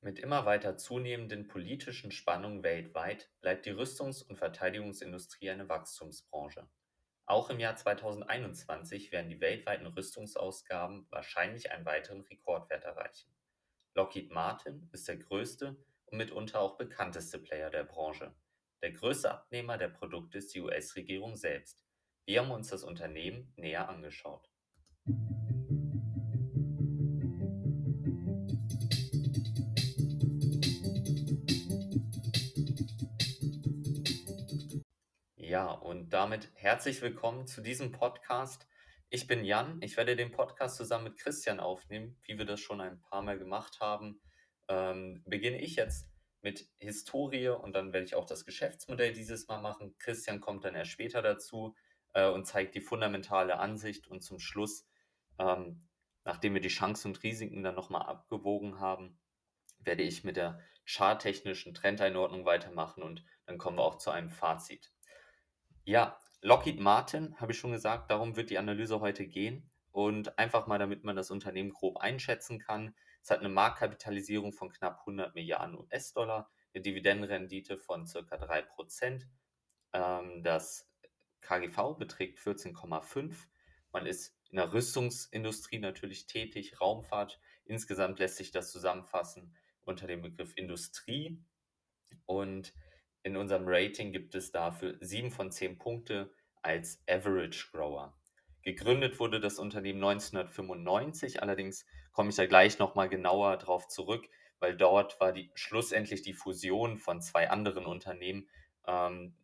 Mit immer weiter zunehmenden politischen Spannungen weltweit bleibt die Rüstungs- und Verteidigungsindustrie eine Wachstumsbranche. Auch im Jahr 2021 werden die weltweiten Rüstungsausgaben wahrscheinlich einen weiteren Rekordwert erreichen. Lockheed Martin ist der größte und mitunter auch bekannteste Player der Branche. Der größte Abnehmer der Produkte ist die US-Regierung selbst. Wir haben uns das Unternehmen näher angeschaut. Ja, und damit herzlich willkommen zu diesem Podcast. Ich bin Jan. Ich werde den Podcast zusammen mit Christian aufnehmen, wie wir das schon ein paar Mal gemacht haben. Ähm, beginne ich jetzt mit Historie und dann werde ich auch das Geschäftsmodell dieses Mal machen. Christian kommt dann erst später dazu äh, und zeigt die fundamentale Ansicht und zum Schluss, ähm, nachdem wir die Chancen und Risiken dann nochmal abgewogen haben, werde ich mit der charttechnischen Trendeinordnung weitermachen und dann kommen wir auch zu einem Fazit. Ja, Lockheed Martin, habe ich schon gesagt, darum wird die Analyse heute gehen. Und einfach mal, damit man das Unternehmen grob einschätzen kann. Es hat eine Marktkapitalisierung von knapp 100 Milliarden US-Dollar, eine Dividendenrendite von circa 3%. Ähm, das KGV beträgt 14,5. Man ist in der Rüstungsindustrie natürlich tätig, Raumfahrt. Insgesamt lässt sich das zusammenfassen unter dem Begriff Industrie. Und in unserem Rating gibt es dafür 7 von 10 Punkte als Average Grower. Gegründet wurde das Unternehmen 1995, allerdings komme ich da gleich nochmal genauer drauf zurück, weil dort war die schlussendlich die Fusion von zwei anderen Unternehmen, ähm,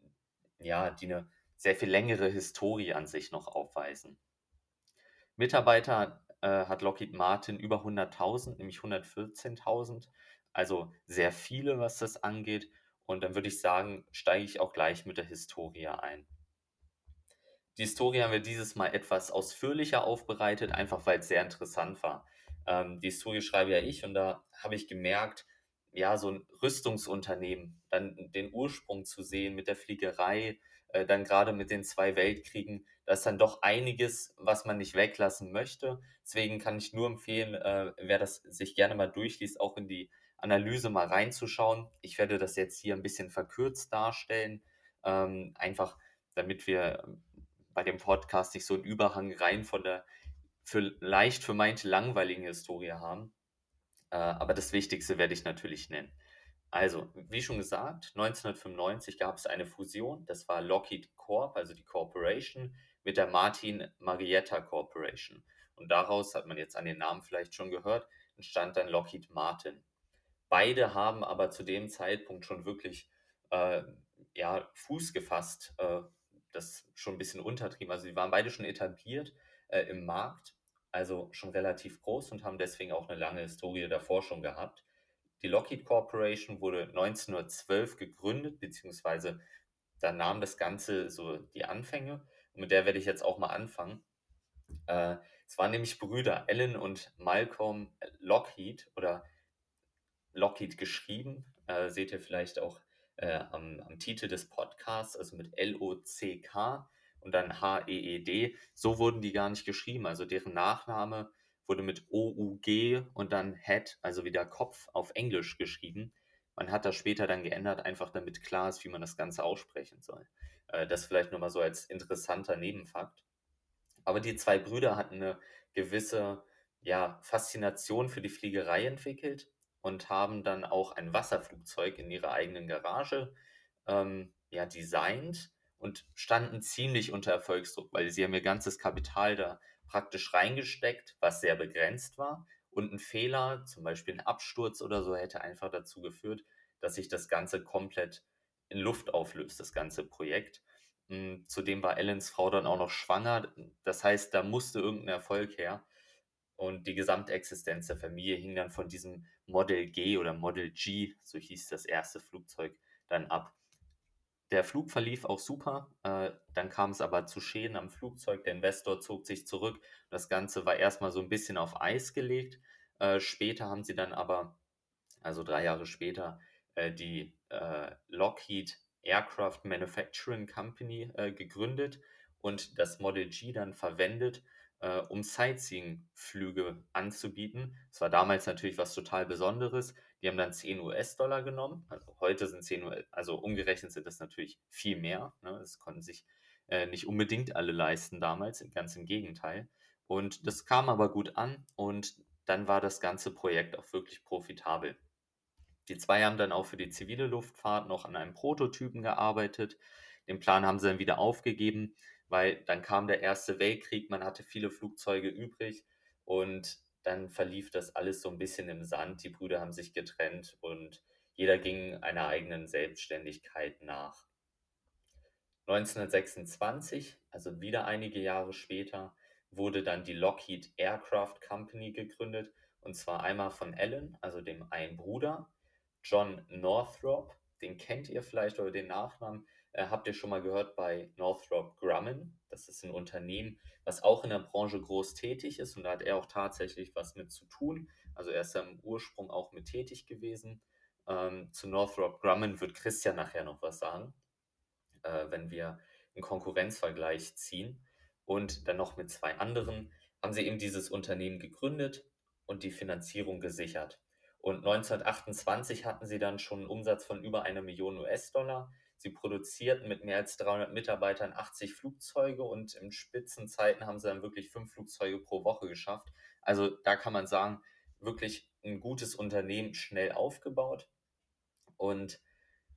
ja, die eine sehr viel längere Historie an sich noch aufweisen. Mitarbeiter äh, hat Lockheed Martin über 100.000, nämlich 114.000, also sehr viele, was das angeht. Und dann würde ich sagen, steige ich auch gleich mit der Historie ein. Die Historie haben wir dieses Mal etwas ausführlicher aufbereitet, einfach weil es sehr interessant war. Ähm, die Historie schreibe ja ich und da habe ich gemerkt, ja, so ein Rüstungsunternehmen, dann den Ursprung zu sehen mit der Fliegerei, äh, dann gerade mit den zwei Weltkriegen, da ist dann doch einiges, was man nicht weglassen möchte. Deswegen kann ich nur empfehlen, äh, wer das sich gerne mal durchliest, auch in die Analyse mal reinzuschauen. Ich werde das jetzt hier ein bisschen verkürzt darstellen, ähm, einfach damit wir ähm, bei dem Podcast nicht so einen Überhang rein von der für leicht für meinte langweiligen Historie haben. Äh, aber das Wichtigste werde ich natürlich nennen. Also, wie schon gesagt, 1995 gab es eine Fusion. Das war Lockheed Corp, also die Corporation, mit der Martin Marietta Corporation. Und daraus hat man jetzt an den Namen vielleicht schon gehört, entstand dann Lockheed Martin. Beide haben aber zu dem Zeitpunkt schon wirklich äh, ja, Fuß gefasst. Äh, das schon ein bisschen untertrieben. Also sie waren beide schon etabliert äh, im Markt, also schon relativ groß und haben deswegen auch eine lange Historie davor schon gehabt. Die Lockheed Corporation wurde 1912 gegründet, beziehungsweise da nahm das Ganze so die Anfänge. Und mit der werde ich jetzt auch mal anfangen. Äh, es waren nämlich Brüder Alan und Malcolm Lockheed oder Lockheed geschrieben. Äh, seht ihr vielleicht auch äh, am, am, Titel des Podcasts, also mit L-O-C-K und dann H-E-E-D. So wurden die gar nicht geschrieben. Also deren Nachname wurde mit O-U-G und dann Head, also wieder Kopf, auf Englisch geschrieben. Man hat das später dann geändert, einfach damit klar ist, wie man das Ganze aussprechen soll. Äh, das vielleicht nochmal so als interessanter Nebenfakt. Aber die zwei Brüder hatten eine gewisse ja, Faszination für die Fliegerei entwickelt und haben dann auch ein Wasserflugzeug in ihrer eigenen Garage ähm, ja, designt und standen ziemlich unter Erfolgsdruck, weil sie haben ihr ganzes Kapital da praktisch reingesteckt, was sehr begrenzt war. Und ein Fehler, zum Beispiel ein Absturz oder so, hätte einfach dazu geführt, dass sich das Ganze komplett in Luft auflöst, das ganze Projekt. Hm, zudem war Ellens Frau dann auch noch schwanger. Das heißt, da musste irgendein Erfolg her. Und die Gesamtexistenz der Familie hing dann von diesem Model G oder Model G, so hieß das erste Flugzeug, dann ab. Der Flug verlief auch super, äh, dann kam es aber zu Schäden am Flugzeug, der Investor zog sich zurück, das Ganze war erstmal so ein bisschen auf Eis gelegt. Äh, später haben sie dann aber, also drei Jahre später, äh, die äh, Lockheed Aircraft Manufacturing Company äh, gegründet und das Model G dann verwendet äh, um Sightseeing-Flüge anzubieten. Das war damals natürlich was total Besonderes. Die haben dann 10 US-Dollar genommen. Also heute sind 10 US, also umgerechnet sind das natürlich viel mehr. Ne? Das konnten sich äh, nicht unbedingt alle leisten damals, ganz im Gegenteil. Und das kam aber gut an und dann war das ganze Projekt auch wirklich profitabel. Die zwei haben dann auch für die zivile Luftfahrt noch an einem Prototypen gearbeitet. Den Plan haben sie dann wieder aufgegeben, weil dann kam der Erste Weltkrieg, man hatte viele Flugzeuge übrig und dann verlief das alles so ein bisschen im Sand. Die Brüder haben sich getrennt und jeder ging einer eigenen Selbstständigkeit nach. 1926, also wieder einige Jahre später, wurde dann die Lockheed Aircraft Company gegründet. Und zwar einmal von Alan, also dem einen Bruder, John Northrop, den kennt ihr vielleicht oder den Nachnamen, äh, habt ihr schon mal gehört bei Northrop Grumman. Das ist ein Unternehmen, was auch in der Branche groß tätig ist und da hat er auch tatsächlich was mit zu tun. Also er ist ja im Ursprung auch mit tätig gewesen. Ähm, zu Northrop Grumman wird Christian nachher noch was sagen, äh, wenn wir einen Konkurrenzvergleich ziehen und dann noch mit zwei anderen haben sie eben dieses Unternehmen gegründet und die Finanzierung gesichert. Und 1928 hatten sie dann schon einen Umsatz von über einer Million US-Dollar. Sie produzierten mit mehr als 300 Mitarbeitern 80 Flugzeuge und in Spitzenzeiten haben sie dann wirklich fünf Flugzeuge pro Woche geschafft. Also da kann man sagen, wirklich ein gutes Unternehmen, schnell aufgebaut. Und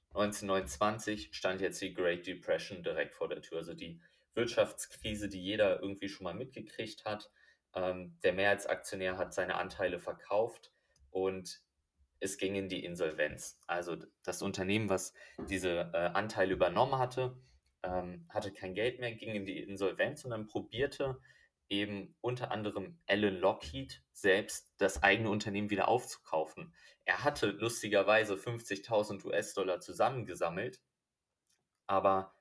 1929 stand jetzt die Great Depression direkt vor der Tür. Also die Wirtschaftskrise, die jeder irgendwie schon mal mitgekriegt hat. Ähm, der Mehrheitsaktionär hat seine Anteile verkauft und es ging in die Insolvenz. Also das Unternehmen, was diese äh, Anteile übernommen hatte, ähm, hatte kein Geld mehr, ging in die Insolvenz und dann probierte eben unter anderem Alan Lockheed selbst das eigene Unternehmen wieder aufzukaufen. Er hatte lustigerweise 50.000 US-Dollar zusammengesammelt, aber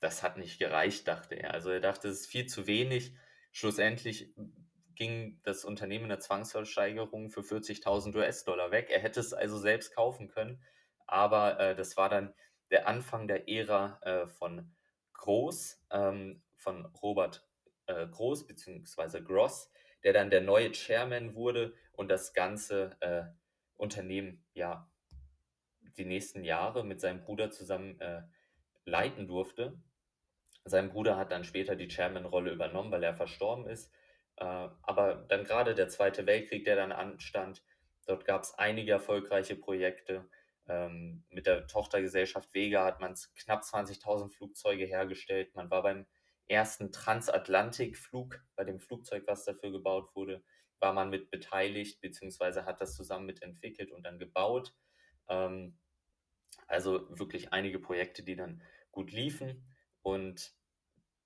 das hat nicht gereicht, dachte er. Also er dachte, es ist viel zu wenig. Schlussendlich ging das Unternehmen in der Zwangsversteigerung für 40.000 US-Dollar weg. Er hätte es also selbst kaufen können, aber äh, das war dann der Anfang der Ära äh, von Groß, ähm, von Robert äh, Groß bzw. Gross, der dann der neue Chairman wurde und das ganze äh, Unternehmen ja die nächsten Jahre mit seinem Bruder zusammen äh, leiten durfte. Sein Bruder hat dann später die Chairman-Rolle übernommen, weil er verstorben ist. Äh, aber dann gerade der Zweite Weltkrieg, der dann anstand, dort gab es einige erfolgreiche Projekte. Ähm, mit der Tochtergesellschaft Vega hat man knapp 20.000 Flugzeuge hergestellt. Man war beim ersten Transatlantikflug, bei dem Flugzeug, was dafür gebaut wurde, war man mit beteiligt, beziehungsweise hat das zusammen mit entwickelt und dann gebaut. Ähm, also wirklich einige Projekte, die dann gut liefen. Und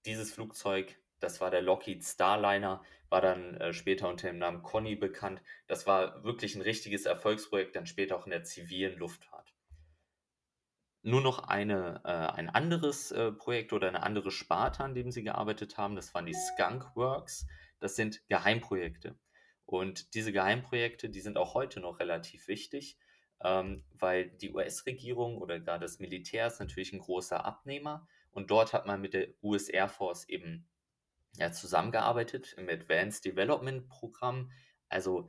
dieses Flugzeug, das war der Lockheed Starliner, war dann äh, später unter dem Namen Conny bekannt. Das war wirklich ein richtiges Erfolgsprojekt, dann später auch in der zivilen Luftfahrt. Nur noch eine, äh, ein anderes äh, Projekt oder eine andere Sparte, an dem sie gearbeitet haben, das waren die Skunk Works. Das sind Geheimprojekte. Und diese Geheimprojekte, die sind auch heute noch relativ wichtig, ähm, weil die US-Regierung oder gar das Militär ist natürlich ein großer Abnehmer und dort hat man mit der US Air Force eben ja, zusammengearbeitet im Advanced Development Programm. Also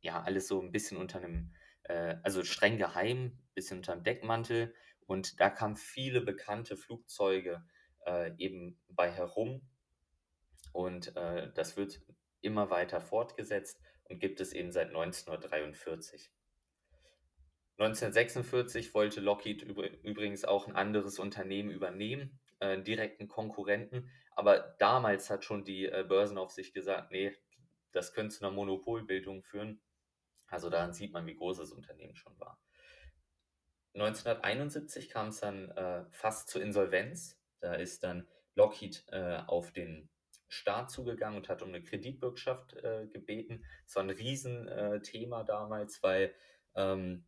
ja, alles so ein bisschen unter einem, äh, also streng geheim, bisschen unter einem Deckmantel. Und da kamen viele bekannte Flugzeuge äh, eben bei herum. Und äh, das wird immer weiter fortgesetzt und gibt es eben seit 1943. 1946 wollte Lockheed übrigens auch ein anderes Unternehmen übernehmen, äh, direkten Konkurrenten. Aber damals hat schon die äh, Börsenaufsicht gesagt, nee, das könnte zu einer Monopolbildung führen. Also daran sieht man, wie groß das Unternehmen schon war. 1971 kam es dann äh, fast zur Insolvenz. Da ist dann Lockheed äh, auf den Staat zugegangen und hat um eine Kreditbürgschaft äh, gebeten. Das war ein Riesenthema damals, weil ähm,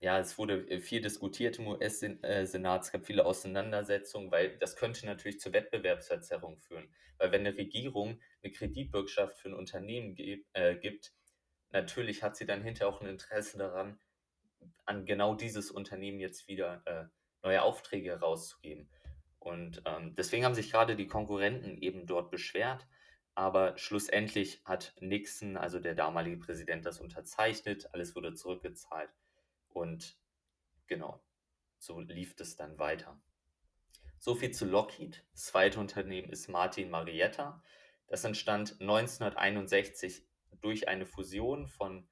ja, es wurde äh, viel diskutiert im US-Senat, es gab viele Auseinandersetzungen, weil das könnte natürlich zur Wettbewerbsverzerrung führen. Weil wenn eine Regierung eine Kreditbürgschaft für ein Unternehmen äh, gibt, natürlich hat sie dann hinterher auch ein Interesse daran, an genau dieses Unternehmen jetzt wieder äh, neue Aufträge herauszugeben. Und ähm, deswegen haben sich gerade die Konkurrenten eben dort beschwert. Aber schlussendlich hat Nixon, also der damalige Präsident, das unterzeichnet. Alles wurde zurückgezahlt. Und genau, so lief es dann weiter. So viel zu Lockheed. Das zweite Unternehmen ist Martin Marietta. Das entstand 1961 durch eine Fusion von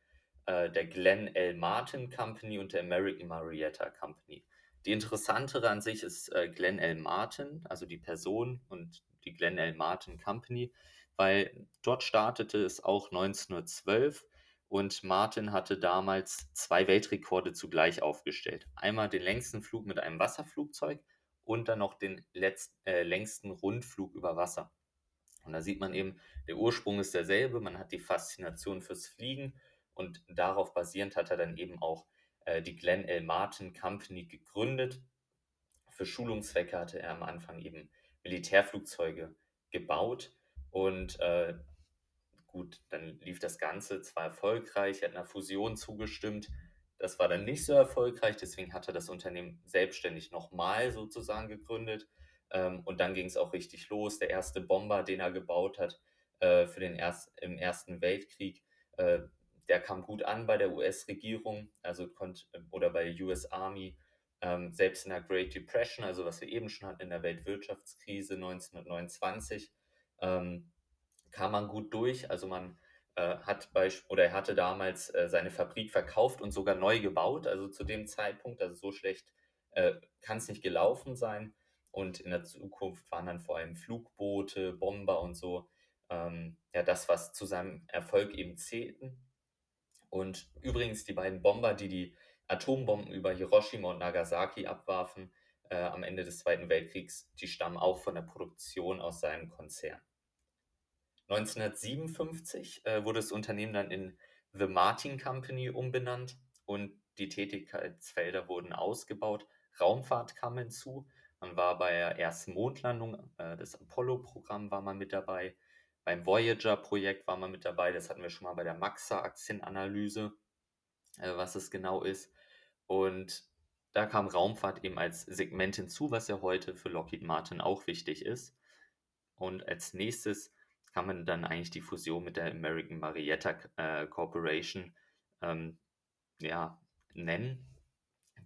äh, der Glenn L. Martin Company und der American Marietta Company. Die interessantere an sich ist äh, Glenn L. Martin, also die Person und die Glenn L. Martin Company, weil dort startete es auch 1912 und Martin hatte damals zwei Weltrekorde zugleich aufgestellt. Einmal den längsten Flug mit einem Wasserflugzeug und dann noch den letzt, äh, längsten Rundflug über Wasser. Und da sieht man eben, der Ursprung ist derselbe, man hat die Faszination fürs Fliegen und darauf basierend hat er dann eben auch äh, die Glenn L. Martin Company gegründet. Für Schulungszwecke hatte er am Anfang eben Militärflugzeuge gebaut und äh, gut, dann lief das Ganze zwar erfolgreich, er hat einer Fusion zugestimmt, das war dann nicht so erfolgreich, deswegen hat er das Unternehmen selbstständig nochmal sozusagen gegründet. Ähm, und dann ging es auch richtig los. Der erste Bomber, den er gebaut hat äh, für den erst, im Ersten Weltkrieg, äh, der kam gut an bei der US-Regierung, also konnte, oder bei der US Army, ähm, selbst in der Great Depression, also was wir eben schon hatten in der Weltwirtschaftskrise 1929, ähm, kam man gut durch. Also man äh, hat bei, oder er hatte damals äh, seine Fabrik verkauft und sogar neu gebaut, also zu dem Zeitpunkt, also so schlecht äh, kann es nicht gelaufen sein. Und in der Zukunft waren dann vor allem Flugboote, Bomber und so, ähm, ja, das, was zu seinem Erfolg eben zählten. Und übrigens die beiden Bomber, die die Atombomben über Hiroshima und Nagasaki abwarfen, äh, am Ende des Zweiten Weltkriegs, die stammen auch von der Produktion aus seinem Konzern. 1957 äh, wurde das Unternehmen dann in The Martin Company umbenannt und die Tätigkeitsfelder wurden ausgebaut. Raumfahrt kam hinzu. Man war bei der ersten Mondlandung, äh, das Apollo-Programm war man mit dabei. Beim Voyager-Projekt war man mit dabei. Das hatten wir schon mal bei der Maxa-Aktienanalyse, äh, was es genau ist. Und da kam Raumfahrt eben als Segment hinzu, was ja heute für Lockheed Martin auch wichtig ist. Und als nächstes kann man dann eigentlich die Fusion mit der American Marietta äh, Corporation ähm, ja, nennen.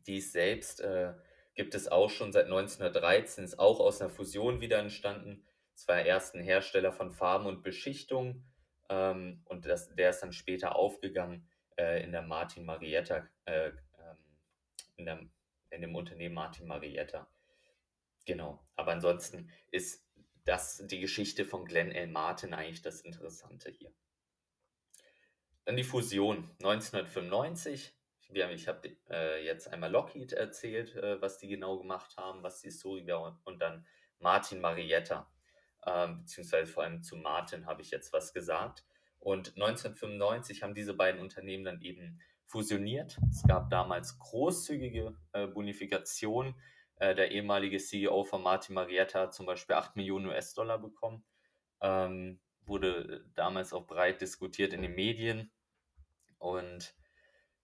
Die selbst äh, gibt es auch schon seit 1913, ist auch aus einer Fusion wieder entstanden. Es war erst ein Hersteller von Farben und Beschichtung ähm, und das, der ist dann später aufgegangen äh, in der Martin Marietta, äh, ähm, in, der, in dem Unternehmen Martin Marietta. Genau, aber ansonsten ist das die Geschichte von Glenn L. Martin eigentlich das Interessante hier. Dann die Fusion 1995. Ich habe äh, jetzt einmal Lockheed erzählt, äh, was die genau gemacht haben, was die Story war und, und dann Martin Marietta, äh, beziehungsweise vor allem zu Martin habe ich jetzt was gesagt. Und 1995 haben diese beiden Unternehmen dann eben fusioniert. Es gab damals großzügige äh, Bonifikationen äh, der ehemalige CEO von Martin Marietta hat zum Beispiel 8 Millionen US-Dollar bekommen. Ähm, wurde damals auch breit diskutiert in den Medien. Und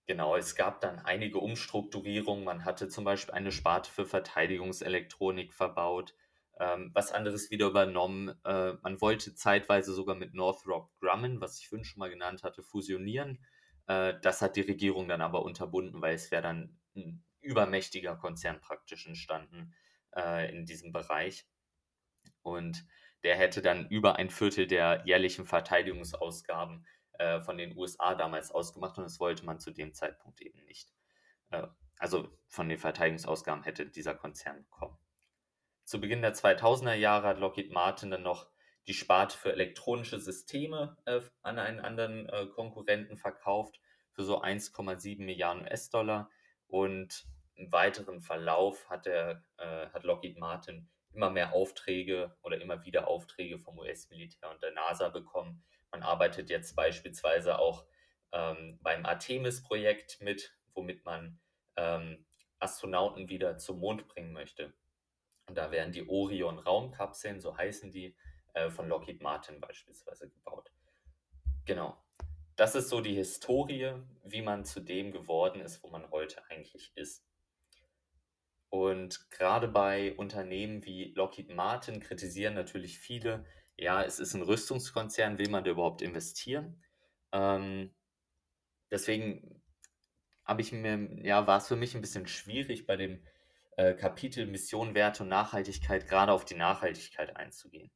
genau, es gab dann einige Umstrukturierungen. Man hatte zum Beispiel eine Sparte für Verteidigungselektronik verbaut, ähm, was anderes wieder übernommen. Äh, man wollte zeitweise sogar mit Northrop Grumman, was ich vorhin schon mal genannt hatte, fusionieren. Äh, das hat die Regierung dann aber unterbunden, weil es wäre dann ein übermächtiger Konzern praktisch entstanden äh, in diesem Bereich. Und der hätte dann über ein Viertel der jährlichen Verteidigungsausgaben äh, von den USA damals ausgemacht und das wollte man zu dem Zeitpunkt eben nicht. Äh, also von den Verteidigungsausgaben hätte dieser Konzern bekommen. Zu Beginn der 2000er Jahre hat Lockheed Martin dann noch die Sparte für elektronische Systeme äh, an einen anderen äh, Konkurrenten verkauft für so 1,7 Milliarden US-Dollar. Und im weiteren Verlauf hat, der, äh, hat Lockheed Martin immer mehr Aufträge oder immer wieder Aufträge vom US-Militär und der NASA bekommen. Man arbeitet jetzt beispielsweise auch ähm, beim Artemis-Projekt mit, womit man ähm, Astronauten wieder zum Mond bringen möchte. Und da werden die Orion-Raumkapseln, so heißen die, äh, von Lockheed Martin beispielsweise gebaut. Genau. Das ist so die Historie, wie man zu dem geworden ist, wo man heute eigentlich ist. Und gerade bei Unternehmen wie Lockheed Martin kritisieren natürlich viele ja, es ist ein Rüstungskonzern, will man da überhaupt investieren? Ähm, deswegen habe ich mir, ja, war es für mich ein bisschen schwierig, bei dem äh, Kapitel Mission, Werte und Nachhaltigkeit gerade auf die Nachhaltigkeit einzugehen.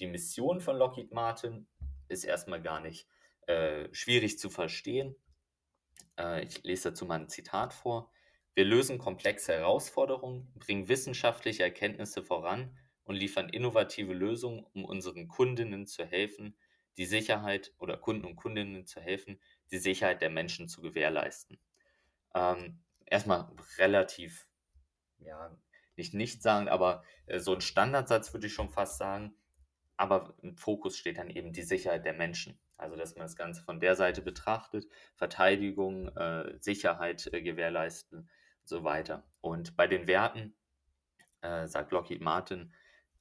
Die Mission von Lockheed Martin ist erstmal gar nicht äh, schwierig zu verstehen. Äh, ich lese dazu mal ein Zitat vor. Wir lösen komplexe Herausforderungen, bringen wissenschaftliche Erkenntnisse voran und liefern innovative Lösungen, um unseren Kundinnen zu helfen, die Sicherheit oder Kunden und Kundinnen zu helfen, die Sicherheit der Menschen zu gewährleisten. Ähm, erstmal relativ, ja, nicht nicht sagen, aber äh, so ein Standardsatz würde ich schon fast sagen. Aber im Fokus steht dann eben die Sicherheit der Menschen. Also, dass man das Ganze von der Seite betrachtet, Verteidigung, äh, Sicherheit äh, gewährleisten und so weiter. Und bei den Werten, äh, sagt Lockheed Martin,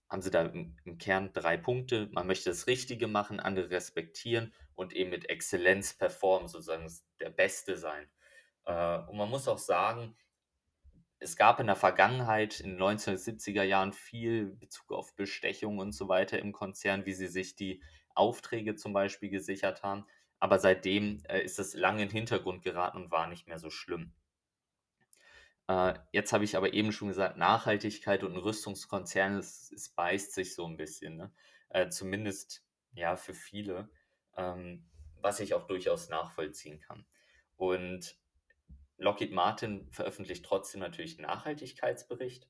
haben sie da im, im, Kern drei Punkte. Man möchte das Richtige machen, andere respektieren und eben mit Exzellenz performen, sozusagen der Beste sein. Äh, und man muss auch sagen, es gab in der Vergangenheit, in den 1970er Jahren, viel Bezug auf Bestechung und so weiter im Konzern, wie sie sich die Aufträge zum Beispiel gesichert haben. Aber seitdem äh, ist es lange in den Hintergrund geraten und war nicht mehr so schlimm. Äh, jetzt habe ich aber eben schon gesagt, Nachhaltigkeit und ein Rüstungskonzern, es, es beißt sich so ein bisschen. Ne? Äh, zumindest ja für viele, ähm, was ich auch durchaus nachvollziehen kann. Und Lockheed Martin veröffentlicht trotzdem natürlich einen Nachhaltigkeitsbericht.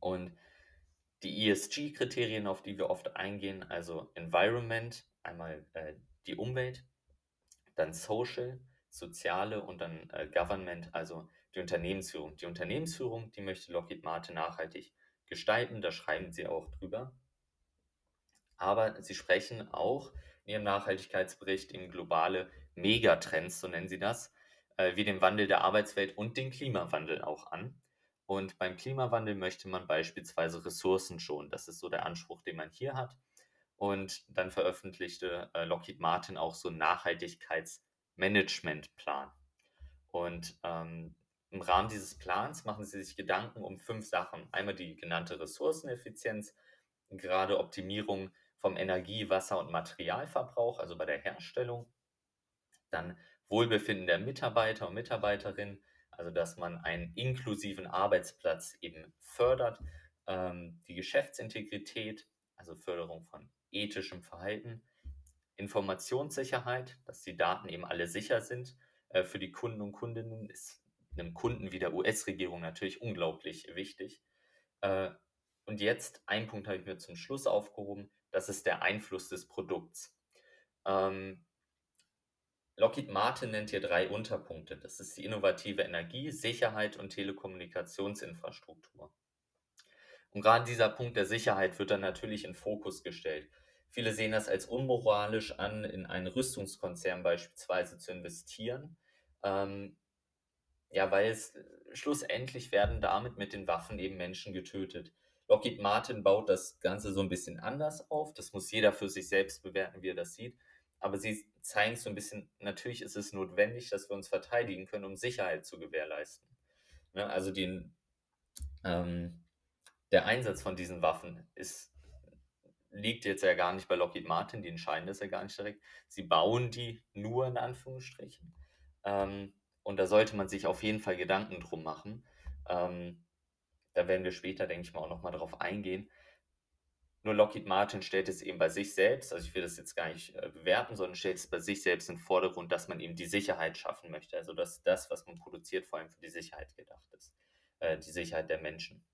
Und die ESG-Kriterien, auf die wir oft eingehen, also Environment, einmal äh, die Umwelt, dann Social, soziale und dann äh, Government, also die Unternehmensführung. Die Unternehmensführung, die möchte Lockheed Martin nachhaltig gestalten, da schreiben sie auch drüber. Aber sie sprechen auch in ihrem Nachhaltigkeitsbericht in globale Megatrends, so nennen sie das, äh, wie den Wandel der Arbeitswelt und den Klimawandel auch an. Und beim Klimawandel möchte man beispielsweise Ressourcen schonen. Das ist so der Anspruch, den man hier hat. Und dann veröffentlichte äh, Lockheed Martin auch so einen Nachhaltigkeitsmanagementplan. Und ähm, im Rahmen dieses Plans machen sie sich Gedanken um fünf Sachen. Einmal die genannte Ressourceneffizienz, gerade Optimierung vom Energie-, Wasser- und Materialverbrauch, also bei der Herstellung. Dann Wohlbefinden der Mitarbeiter und Mitarbeiterinnen, also dass man einen inklusiven Arbeitsplatz eben fördert, ähm, die Geschäftsintegrität, also Förderung von ethischem Verhalten, Informationssicherheit, dass die Daten eben alle sicher sind. Äh, für die Kunden und Kundinnen ist einem Kunden wie der US-Regierung natürlich unglaublich wichtig. Äh, und jetzt, ein Punkt habe ich mir zum Schluss aufgehoben, das ist der Einfluss des Produkts. Ähm, Lockheed Martin nennt hier drei Unterpunkte. Das ist die innovative Energie, Sicherheit und Telekommunikationsinfrastruktur. Und gerade dieser Punkt der Sicherheit wird dann natürlich in Fokus gestellt. Viele sehen das als unmoralisch an, in einen Rüstungskonzern beispielsweise zu investieren. Ähm, ja, weil es schlussendlich werden damit mit den Waffen eben Menschen getötet. Lockheed Martin baut das Ganze so ein bisschen anders auf. Das muss jeder für sich selbst bewerten, wie er das sieht aber sie zeigen so ein bisschen, natürlich ist es notwendig, dass wir uns verteidigen können, um Sicherheit zu gewährleisten. Ne? Also den, ähm, der Einsatz von diesen Waffen ist, liegt jetzt ja gar nicht bei Lockheed Martin, die entscheiden das ja gar nicht direkt. Sie bauen die nur in Anführungsstrichen. Ähm, und da sollte man sich auf jeden Fall Gedanken drum machen. Ähm, da werden wir später, denke ich mal, auch nochmal drauf eingehen. Nur Lockheed Martin stellt es eben bei sich selbst, also ich will das jetzt gar nicht äh, bewerten, sondern stellt es bei sich selbst in den Vordergrund, dass man eben die Sicherheit schaffen möchte. Also dass das, was man produziert, vor allem für die Sicherheit gedacht ist. Äh, die Sicherheit der Menschen.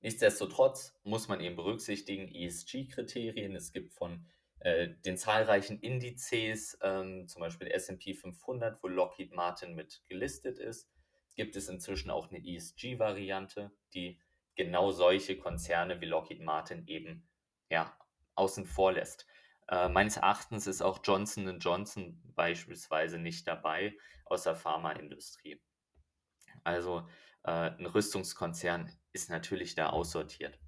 Nichtsdestotrotz muss man eben berücksichtigen ESG-Kriterien. Es gibt von den zahlreichen Indizes, ähm, zum Beispiel SP 500, wo Lockheed Martin mit gelistet ist, gibt es inzwischen auch eine ESG-Variante, die genau solche Konzerne wie Lockheed Martin eben ja, außen vor lässt. Äh, meines Erachtens ist auch Johnson Johnson beispielsweise nicht dabei aus der Pharmaindustrie. Also äh, ein Rüstungskonzern ist natürlich da aussortiert.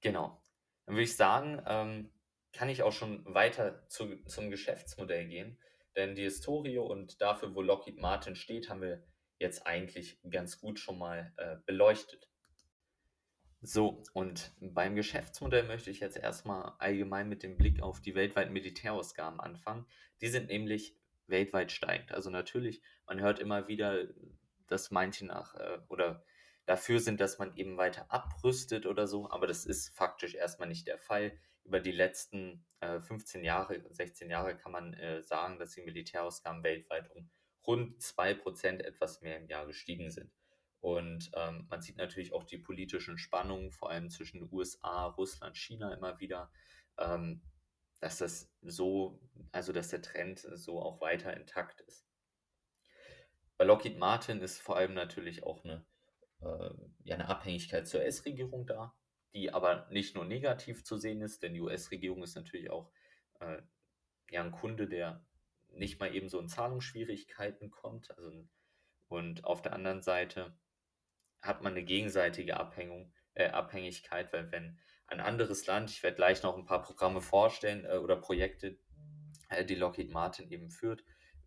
Genau. Dann würde ich sagen, ähm, kann ich auch schon weiter zu, zum Geschäftsmodell gehen. Denn die Historie und dafür, wo Lockheed Martin steht, haben wir jetzt eigentlich ganz gut schon mal äh, beleuchtet. So, und beim Geschäftsmodell möchte ich jetzt erstmal allgemein mit dem Blick auf die weltweiten Militärausgaben anfangen. Die sind nämlich weltweit steigend. Also natürlich, man hört immer wieder, dass manche nach äh, oder dafür sind, dass man eben weiter abrüstet oder so, aber das ist faktisch erstmal nicht der Fall. Über die letzten äh, 15 Jahre, 16 Jahre kann man äh, sagen, dass die Militärausgaben weltweit um rund 2% etwas mehr im Jahr gestiegen sind. Und ähm, man sieht natürlich auch die politischen Spannungen, vor allem zwischen USA, Russland, China immer wieder, ähm, dass das so, also dass der Trend so auch weiter intakt ist. Bei Lockheed Martin ist vor allem natürlich auch eine, äh, ja, eine Abhängigkeit zur US-Regierung da, die aber nicht nur negativ zu sehen ist, denn die US-Regierung ist natürlich auch äh, ja, ein Kunde, der nicht mal eben so in Zahlungsschwierigkeiten kommt. Also, und auf der anderen Seite hat man eine gegenseitige Abhängung, äh, Abhängigkeit, weil wenn ein anderes Land, ich werde gleich noch ein paar Programme vorstellen äh, oder Projekte, äh, die Lockheed Martin eben führt,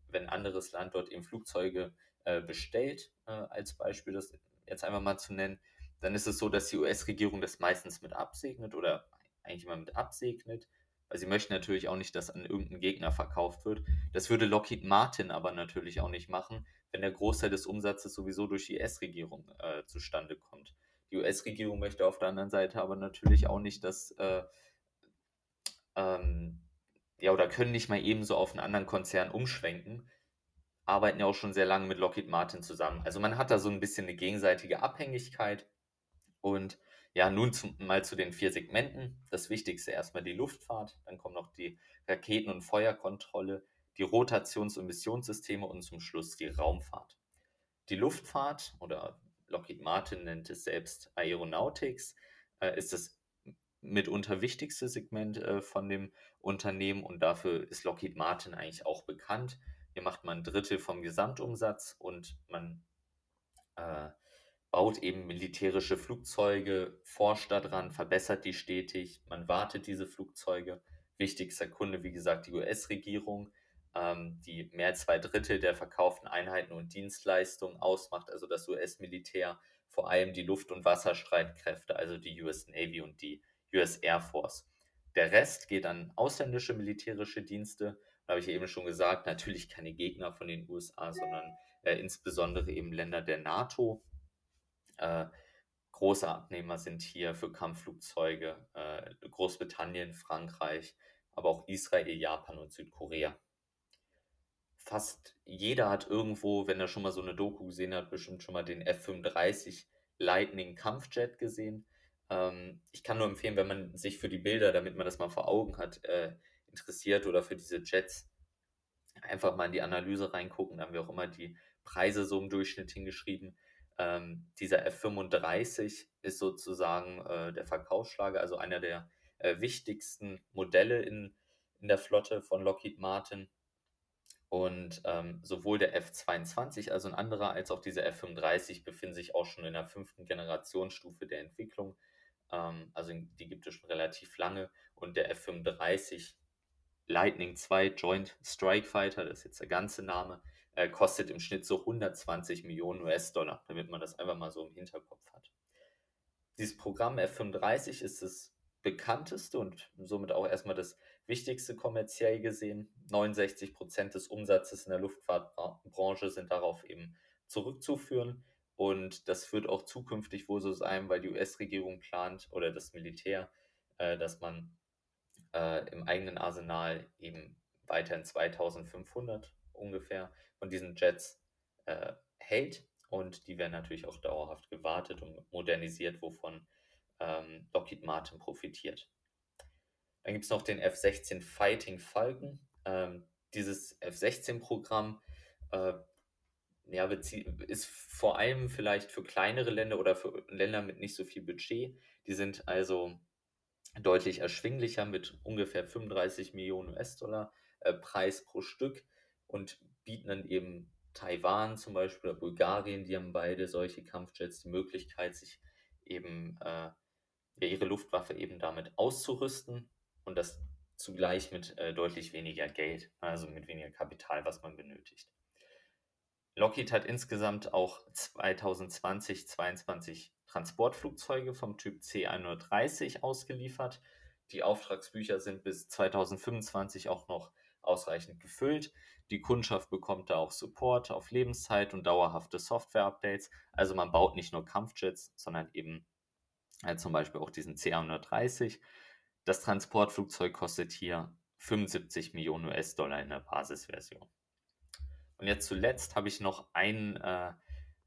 wenn ein anderes Land dort eben Flugzeuge äh, bestellt, äh, als Beispiel das jetzt einfach mal zu nennen, dann ist es so, dass die US-Regierung das meistens mit absegnet oder eigentlich immer mit absegnet, weil sie möchten natürlich auch nicht, dass an irgendeinen Gegner verkauft wird. Das würde Lockheed Martin aber natürlich auch nicht machen, wenn der Großteil des Umsatzes sowieso durch die US-Regierung äh, zustande kommt. Die US-Regierung möchte auf der anderen Seite aber natürlich auch nicht, dass, äh, ähm, ja, oder können nicht mal ebenso auf einen anderen Konzern umschwenken, arbeiten ja auch schon sehr lange mit Lockheed Martin zusammen. Also man hat da so ein bisschen eine gegenseitige Abhängigkeit. Und ja, nun zum, mal zu den vier Segmenten. Das Wichtigste erstmal die Luftfahrt, dann kommt noch die Raketen- und Feuerkontrolle, die Rotations- und Missionssysteme und zum Schluss die Raumfahrt. Die Luftfahrt oder Lockheed Martin nennt es selbst Aeronautics, äh, ist das mitunter wichtigste Segment äh, von dem Unternehmen und dafür ist Lockheed Martin eigentlich auch bekannt. Hier macht man ein Drittel vom Gesamtumsatz und man äh, baut eben militärische Flugzeuge, forscht daran, verbessert die stetig, man wartet diese Flugzeuge. Wichtigster Kunde, wie gesagt, die US-Regierung ähm, die mehr als zwei Drittel der verkauften Einheiten und Dienstleistungen ausmacht, also das US-Militär, vor allem die Luft- und Wasserstreitkräfte, also die US Navy und die US Air Force. Der Rest geht an ausländische militärische Dienste. Da habe ich eben schon gesagt, natürlich keine Gegner von den USA, sondern äh, insbesondere eben Länder der NATO. Äh, große Abnehmer sind hier für Kampfflugzeuge äh, Großbritannien, Frankreich, aber auch Israel, Japan und Südkorea fast jeder hat irgendwo, wenn er schon mal so eine Doku gesehen hat, bestimmt schon mal den F-35 Lightning Kampfjet gesehen. Ähm, ich kann nur empfehlen, wenn man sich für die Bilder, damit man das mal vor Augen hat, äh, interessiert oder für diese Jets, einfach mal in die Analyse reingucken. Da haben wir auch immer die Preise so im Durchschnitt hingeschrieben. Ähm, dieser F-35 ist sozusagen äh, der Verkaufsschlager, also einer der äh, wichtigsten Modelle in, in der Flotte von Lockheed Martin. Und ähm, sowohl der F22, also ein anderer, als auch dieser F35 befinden sich auch schon in der fünften Generationsstufe der Entwicklung. Ähm, also die gibt es schon relativ lange. Und der F35 Lightning 2 Joint Strike Fighter, das ist jetzt der ganze Name, äh, kostet im Schnitt so 120 Millionen US-Dollar, damit man das einfach mal so im Hinterkopf hat. Dieses Programm F35 ist das bekannteste und somit auch erstmal das wichtigste kommerziell gesehen. 69 Prozent des Umsatzes in der Luftfahrtbranche sind darauf eben zurückzuführen. Und das wird auch zukünftig wohl so sein, weil die US-Regierung plant oder das Militär, äh, dass man äh, im eigenen Arsenal eben weiterhin 2500 ungefähr von diesen Jets äh, hält. Und die werden natürlich auch dauerhaft gewartet und modernisiert, wovon ähm, Lockheed Martin profitiert. Dann gibt es noch den F-16 Fighting Falcon. Ähm, dieses F-16-Programm äh, ja, ist vor allem vielleicht für kleinere Länder oder für Länder mit nicht so viel Budget. Die sind also deutlich erschwinglicher mit ungefähr 35 Millionen US-Dollar äh, Preis pro Stück und bieten dann eben Taiwan zum Beispiel oder Bulgarien, die haben beide solche Kampfjets die Möglichkeit, sich eben äh, ihre Luftwaffe eben damit auszurüsten und das zugleich mit äh, deutlich weniger Geld, also mit weniger Kapital, was man benötigt. Lockheed hat insgesamt auch 2020, 2022 Transportflugzeuge vom Typ C-130 ausgeliefert. Die Auftragsbücher sind bis 2025 auch noch ausreichend gefüllt. Die Kundschaft bekommt da auch Support auf Lebenszeit und dauerhafte Software-Updates. Also man baut nicht nur Kampfjets, sondern eben äh, zum Beispiel auch diesen C-130. Das Transportflugzeug kostet hier 75 Millionen US-Dollar in der Basisversion. Und jetzt zuletzt habe ich noch einen äh,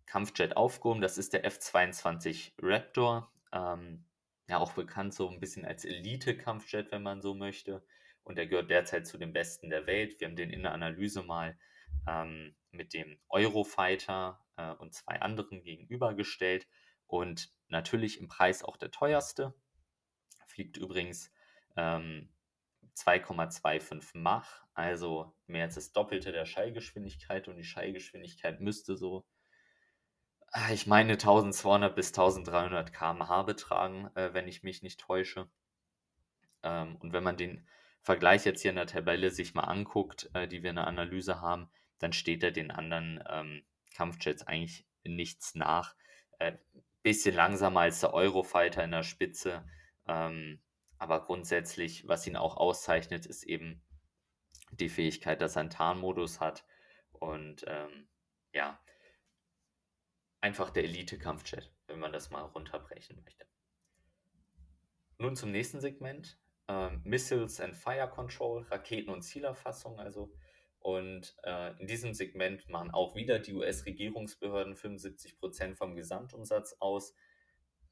Kampfjet aufgehoben. Das ist der F-22 Raptor. Ähm, ja, auch bekannt so ein bisschen als Elite-Kampfjet, wenn man so möchte. Und der gehört derzeit zu den besten der Welt. Wir haben den in der Analyse mal ähm, mit dem Eurofighter äh, und zwei anderen gegenübergestellt. Und natürlich im Preis auch der teuerste. Fliegt übrigens ähm, 2,25 Mach, also mehr als das Doppelte der Schallgeschwindigkeit. Und die Schallgeschwindigkeit müsste so Ah, ich meine 1200 bis 1300 km/h betragen, äh, wenn ich mich nicht täusche. Ähm, und wenn man den Vergleich jetzt hier in der Tabelle sich mal anguckt, äh, die wir in der Analyse haben, dann steht er den anderen ähm, Kampfjets eigentlich nichts nach. Äh, bisschen langsamer als der Eurofighter in der Spitze. Ähm, aber grundsätzlich, was ihn auch auszeichnet, ist eben die Fähigkeit, dass er einen Tarnmodus hat. Und ähm, ja, einfach der Elite-Kampfjet, wenn man das mal runterbrechen möchte. Nun zum nächsten Segment. Ähm, Missiles and Fire Control, Raketen- und Zielerfassung also. Und äh, in diesem Segment machen auch wieder die US-Regierungsbehörden 75% vom Gesamtumsatz aus.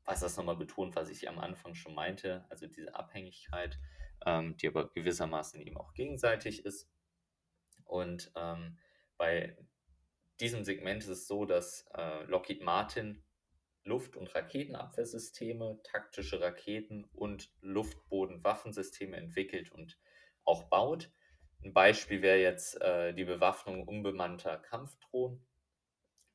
Was das nochmal betont, was ich am Anfang schon meinte, also diese Abhängigkeit, ähm, die aber gewissermaßen eben auch gegenseitig ist. Und ähm, bei diesem Segment ist es so, dass äh, Lockheed Martin Luft- und Raketenabwehrsysteme, taktische Raketen und Luftbodenwaffensysteme entwickelt und auch baut. Ein Beispiel wäre jetzt äh, die Bewaffnung unbemannter Kampfdrohnen.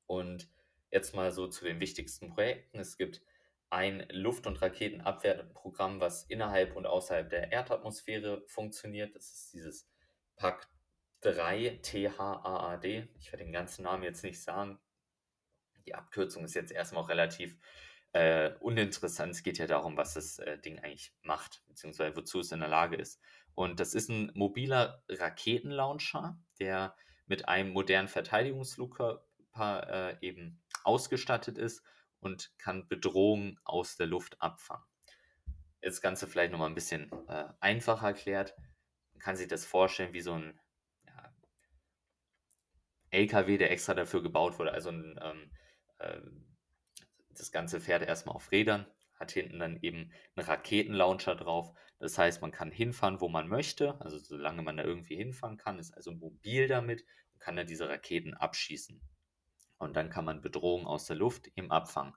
Und jetzt mal so zu den wichtigsten Projekten. Es gibt ein Luft- und Raketenabwehrprogramm, was innerhalb und außerhalb der Erdatmosphäre funktioniert. Das ist dieses Pakt 3 THAAD. Ich werde den ganzen Namen jetzt nicht sagen. Die Abkürzung ist jetzt erstmal auch relativ äh, uninteressant. Es geht ja darum, was das äh, Ding eigentlich macht, beziehungsweise wozu es in der Lage ist. Und das ist ein mobiler Raketenlauncher, der mit einem modernen Verteidigungsflugkörper äh, eben ausgestattet ist und kann Bedrohungen aus der Luft abfangen. Jetzt das Ganze vielleicht nochmal ein bisschen äh, einfacher erklärt. Man kann sich das vorstellen wie so ein LKW, der extra dafür gebaut wurde. Also ein, ähm, äh, das Ganze fährt erstmal auf Rädern, hat hinten dann eben einen Raketenlauncher drauf. Das heißt, man kann hinfahren, wo man möchte, also solange man da irgendwie hinfahren kann, ist also mobil damit und kann dann diese Raketen abschießen. Und dann kann man Bedrohungen aus der Luft eben abfangen.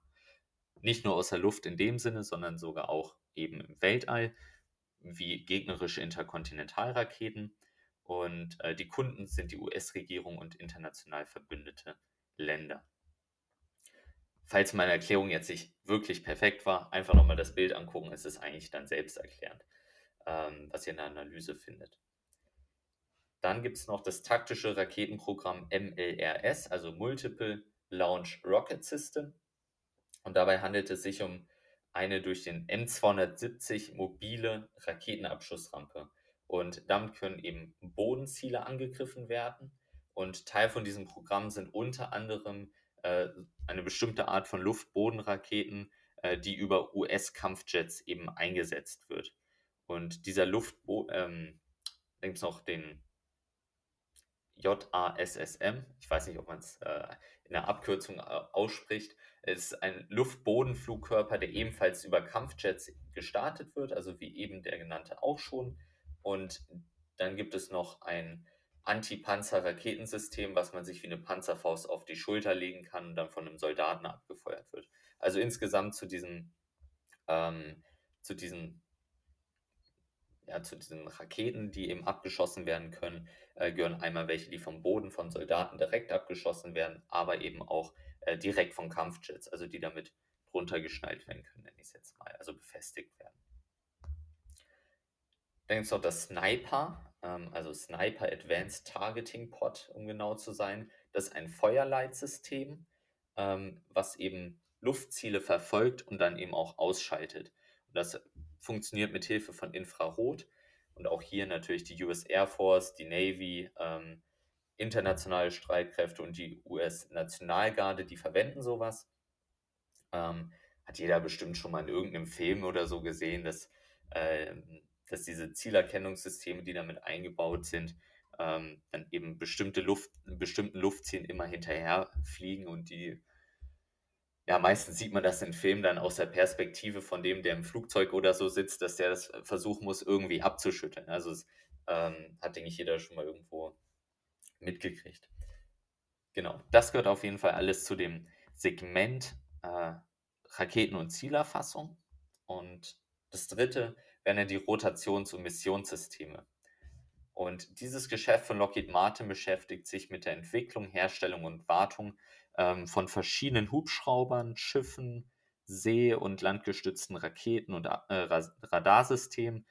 Nicht nur aus der Luft in dem Sinne, sondern sogar auch eben im Weltall, wie gegnerische Interkontinentalraketen und äh, die Kunden sind die US-Regierung und international verbündete Länder. Falls meine Erklärung jetzt nicht wirklich perfekt war, einfach nochmal das Bild angucken. Es ist eigentlich dann selbsterklärend, ähm, was ihr in der Analyse findet. Dann gibt es noch das taktische Raketenprogramm MLRS, also Multiple Launch Rocket System. Und dabei handelt es sich um eine durch den M270 mobile Raketenabschussrampe. Und damit können eben Bodenziele angegriffen werden. Und Teil von diesem Programm sind unter anderem eine bestimmte Art von Luftbodenraketen, äh, die über US-Kampfjets eben eingesetzt wird. Und dieser Luftboden, ähm, da gibt es noch den JASSM, ich weiß nicht, ob man es äh, in der Abkürzung äh, ausspricht, ist ein Luftbodenflugkörper, der ebenfalls über Kampfjets gestartet wird, also wie eben der genannte auch schon. Und dann gibt es noch ein Anti-Panzer-Raketensystem, was man sich wie eine Panzerfaust auf die Schulter legen kann und dann von einem Soldaten abgefeuert wird. Also insgesamt zu diesen, ähm, zu diesen, ja, zu diesen Raketen, die eben abgeschossen werden können, äh, gehören einmal welche, die vom Boden von Soldaten direkt abgeschossen werden, aber eben auch äh, direkt von Kampfjets, also die damit runtergeschnallt werden können, nenne ich es jetzt mal, also befestigt werden. Dann gibt es noch das Sniper, also Sniper Advanced Targeting Pod, um genau zu sein. Das ist ein Feuerleitsystem, ähm, was eben Luftziele verfolgt und dann eben auch ausschaltet. Und das funktioniert mit Hilfe von Infrarot und auch hier natürlich die US Air Force, die Navy, ähm, internationale Streitkräfte und die US-Nationalgarde, die verwenden sowas. Ähm, hat jeder bestimmt schon mal in irgendeinem Film oder so gesehen, dass, äh, dass diese Zielerkennungssysteme, die damit eingebaut sind, ähm, dann eben bestimmte Luft, bestimmten Luftzielen immer hinterher fliegen und die, ja, meistens sieht man das in Filmen dann aus der Perspektive von dem, der im Flugzeug oder so sitzt, dass der das versuchen muss, irgendwie abzuschütteln. Also es ähm, hat, denke ich, jeder schon mal irgendwo mitgekriegt. Genau, das gehört auf jeden Fall alles zu dem Segment äh, Raketen- und Zielerfassung. Und das dritte wären ja die Rotations- und Missionssysteme. Und dieses Geschäft von Lockheed Martin beschäftigt sich mit der Entwicklung, Herstellung und Wartung ähm, von verschiedenen Hubschraubern, Schiffen, See- und landgestützten Raketen und äh, Radarsystemen,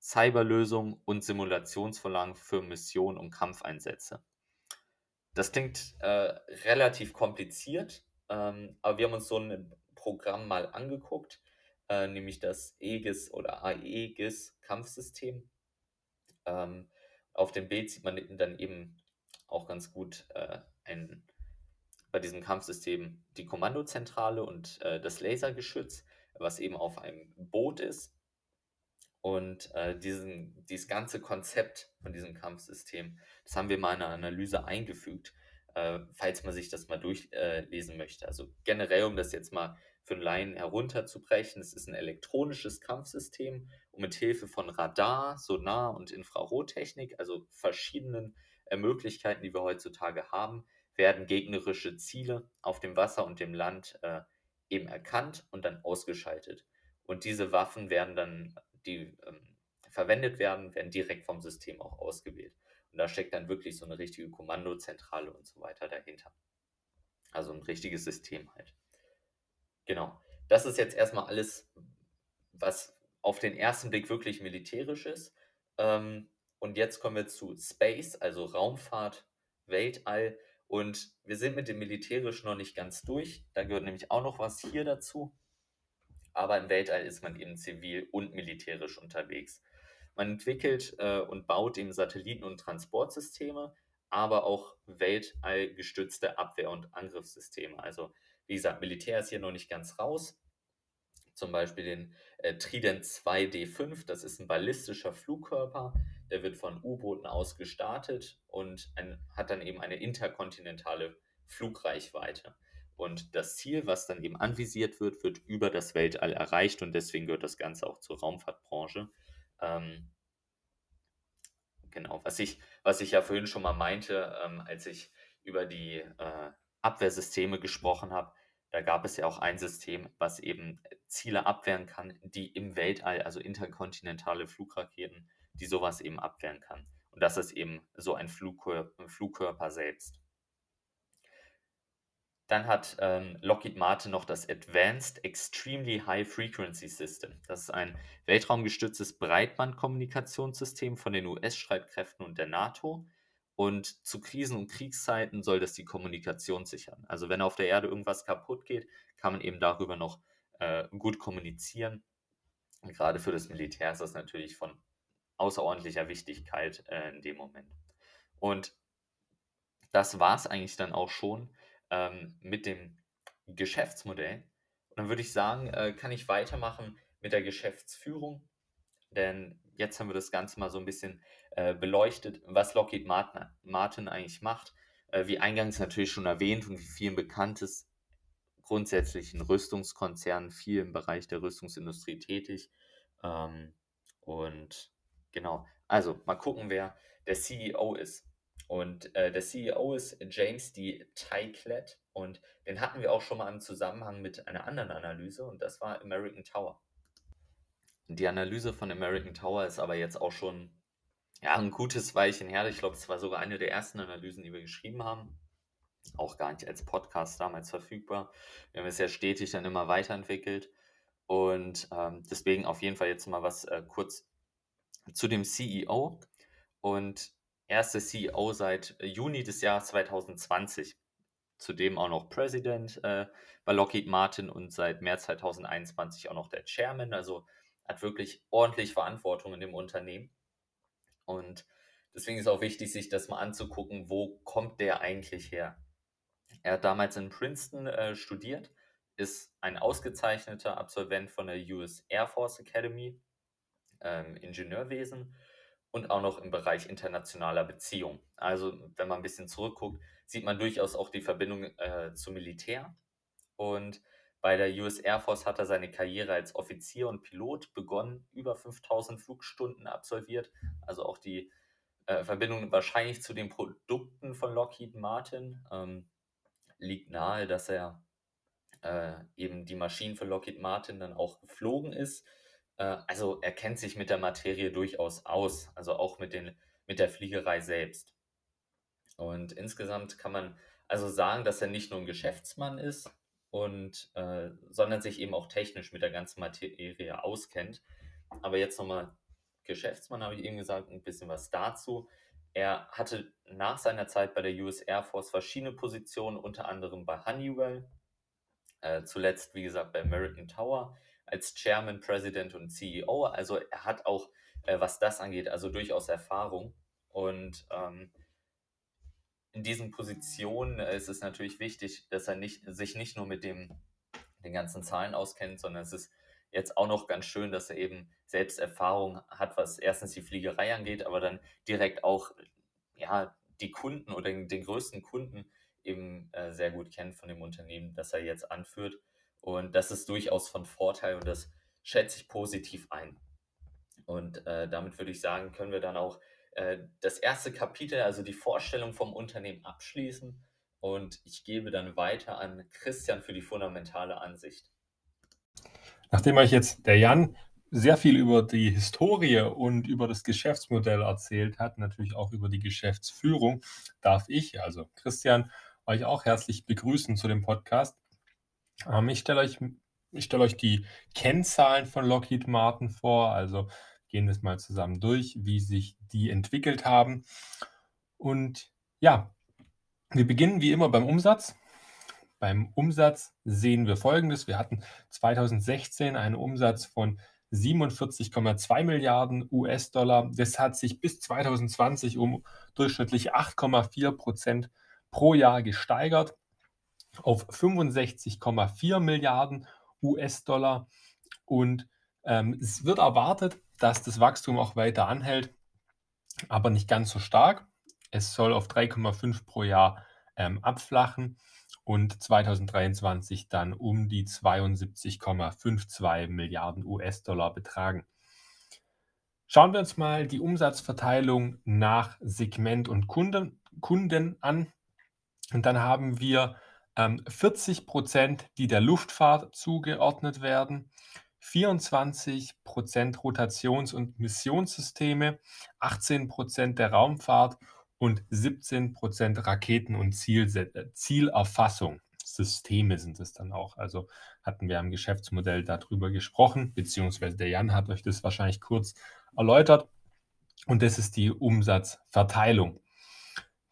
Cyberlösungen und Simulationsvorlagen für Missionen und Kampfeinsätze. Das klingt äh, relativ kompliziert, ähm, aber wir haben uns so ein Programm mal angeguckt, äh, nämlich das EGIS oder AEGIS Kampfsystem. Ähm, auf dem Bild sieht man dann eben auch ganz gut äh, ein, bei diesem Kampfsystem die Kommandozentrale und äh, das Lasergeschütz, was eben auf einem Boot ist. Und äh, diesen, dieses ganze Konzept von diesem Kampfsystem, das haben wir mal in einer Analyse eingefügt, äh, falls man sich das mal durchlesen möchte. Also generell, um das jetzt mal für einen Laien herunterzubrechen, es ist ein elektronisches Kampfsystem und mit Hilfe von Radar, Sonar und Infrarottechnik, also verschiedenen äh, Möglichkeiten, die wir heutzutage haben, werden gegnerische Ziele auf dem Wasser und dem Land äh, eben erkannt und dann ausgeschaltet. Und diese Waffen werden dann die ähm, verwendet werden, werden direkt vom System auch ausgewählt. Und da steckt dann wirklich so eine richtige Kommandozentrale und so weiter dahinter. Also ein richtiges System halt. Genau. Das ist jetzt erstmal alles, was auf den ersten Blick wirklich militärisch ist. Ähm, und jetzt kommen wir zu Space, also Raumfahrt, Weltall. Und wir sind mit dem Militärischen noch nicht ganz durch. Da gehört nämlich auch noch was hier dazu aber im Weltall ist man eben zivil und militärisch unterwegs. Man entwickelt äh, und baut eben Satelliten- und Transportsysteme, aber auch weltallgestützte Abwehr- und Angriffssysteme. Also wie gesagt, Militär ist hier noch nicht ganz raus. Zum Beispiel den äh, Trident 2D5, das ist ein ballistischer Flugkörper, der wird von U-Booten aus gestartet und ein, hat dann eben eine interkontinentale Flugreichweite. Und das Ziel, was dann eben anvisiert wird, wird über das Weltall erreicht und deswegen gehört das Ganze auch zur Raumfahrtbranche. Ähm, genau, was ich, was ich ja vorhin schon mal meinte, ähm, als ich über die äh, Abwehrsysteme gesprochen habe, da gab es ja auch ein System, was eben Ziele abwehren kann, die im Weltall, also interkontinentale Flugraketen, die sowas eben abwehren kann. Und das ist eben so ein Flugkörper, Flugkörper selbst. Dann hat ähm, Lockheed Martin noch das Advanced Extremely High Frequency System. Das ist ein weltraumgestütztes Breitbandkommunikationssystem von den US-Streitkräften und der NATO. Und zu Krisen- und Kriegszeiten soll das die Kommunikation sichern. Also wenn auf der Erde irgendwas kaputt geht, kann man eben darüber noch äh, gut kommunizieren. Gerade für das Militär ist das natürlich von außerordentlicher Wichtigkeit äh, in dem Moment. Und das war es eigentlich dann auch schon ähm, mit dem Geschäftsmodell. Und dann würde ich sagen, äh, kann ich weitermachen mit der Geschäftsführung. Denn jetzt haben wir das Ganze mal so ein bisschen äh, beleuchtet, was Lockheed Martin, Martin eigentlich macht. Äh, wie eingangs natürlich schon erwähnt und wie vielen bekannt ist, grundsätzlich ein Rüstungskonzern, viel im Bereich der Rüstungsindustrie tätig. Ähm, und genau, also mal gucken, wer der CEO ist. Und äh, der CEO ist James D. Tyklett und den hatten wir auch schon mal im Zusammenhang mit einer anderen Analyse und das war American Tower. Die Analyse von American Tower ist aber jetzt auch schon ja, ein gutes Weilchen her. Ich glaube, es war sogar eine der ersten Analysen, die wir geschrieben haben. Auch gar nicht als Podcast damals verfügbar. Wir haben es ja stetig dann immer weiterentwickelt. Und ähm, deswegen auf jeden Fall jetzt mal was äh, kurz zu dem CEO. Und erste CEO seit Juni des Jahres 2020. zudem auch noch President äh, bei Lockheed Martin und seit März 2021 auch noch der Chairman. Also hat wirklich ordentlich Verantwortung in dem Unternehmen. Und deswegen ist auch wichtig, sich das mal anzugucken, wo kommt der eigentlich her? Er hat damals in Princeton äh, studiert, ist ein ausgezeichneter Absolvent von der US Air Force Academy, ähm, Ingenieurwesen und auch noch im Bereich internationaler Beziehungen. Also, wenn man ein bisschen zurückguckt, sieht man durchaus auch die Verbindung äh, zum Militär. Und bei der US Air Force hat er seine Karriere als Offizier und Pilot begonnen, über 5000 Flugstunden absolviert. Also auch die äh, Verbindung wahrscheinlich zu den Produkten von Lockheed Martin ähm, liegt nahe, dass er äh, eben die Maschinen für Lockheed Martin dann auch geflogen ist. Äh, also er kennt sich mit der Materie durchaus aus, also auch mit, den, mit der Fliegerei selbst. Und insgesamt kann man also sagen, dass er nicht nur ein Geschäftsmann ist, und, äh, sondern sich eben auch technisch mit der ganzen Materie auskennt. Aber jetzt nochmal Geschäftsmann, habe ich eben gesagt, ein bisschen was dazu. Er hatte nach seiner Zeit bei der US Air Force verschiedene Positionen, unter anderem bei Honeywell, äh, zuletzt, wie gesagt, bei American Tower als Chairman, President und CEO. Also er hat auch, äh, was das angeht, also durchaus Erfahrung. Und ähm, in diesen Positionen ist es natürlich wichtig, dass er nicht, sich nicht nur mit dem, den ganzen Zahlen auskennt, sondern es ist jetzt auch noch ganz schön, dass er eben selbst Erfahrung hat, was erstens die Fliegerei angeht, aber dann direkt auch ja, die Kunden oder den, den größten Kunden eben äh, sehr gut kennt von dem Unternehmen, das er jetzt anführt. Und das ist durchaus von Vorteil und das schätze ich positiv ein. Und äh, damit würde ich sagen, können wir dann auch das erste Kapitel, also die Vorstellung vom Unternehmen abschließen. Und ich gebe dann weiter an Christian für die fundamentale Ansicht. Nachdem euch jetzt der Jan sehr viel über die Historie und über das Geschäftsmodell erzählt hat, natürlich auch über die Geschäftsführung, darf ich, also Christian, euch auch herzlich begrüßen zu dem Podcast. Ähm, ich stelle euch, ich euch die Kennzahlen von Lockheed Martin vor, also gehen das mal zusammen durch, wie sich die entwickelt haben. Und ja, wir beginnen wie immer beim Umsatz. Beim Umsatz sehen wir folgendes. Wir hatten 2016 einen Umsatz von 47,2 Milliarden US-Dollar. Das hat sich bis 2020 um durchschnittlich 8,4 Prozent pro Jahr gesteigert auf 65,4 Milliarden US-Dollar. Und ähm, es wird erwartet, dass das Wachstum auch weiter anhält, aber nicht ganz so stark. Es soll auf 3,5 pro Jahr ähm, abflachen und 2023 dann um die 72,52 Milliarden US-Dollar betragen. Schauen wir uns mal die Umsatzverteilung nach Segment und Kunden, Kunden an. Und dann haben wir ähm, 40 Prozent, die der Luftfahrt zugeordnet werden, 24% Rotations- und Missionssysteme, 18% der Raumfahrt und 17% Raketen- und Zielse äh, Zielerfassung. Systeme sind es dann auch. Also hatten wir am Geschäftsmodell darüber gesprochen, beziehungsweise der Jan hat euch das wahrscheinlich kurz erläutert. Und das ist die Umsatzverteilung.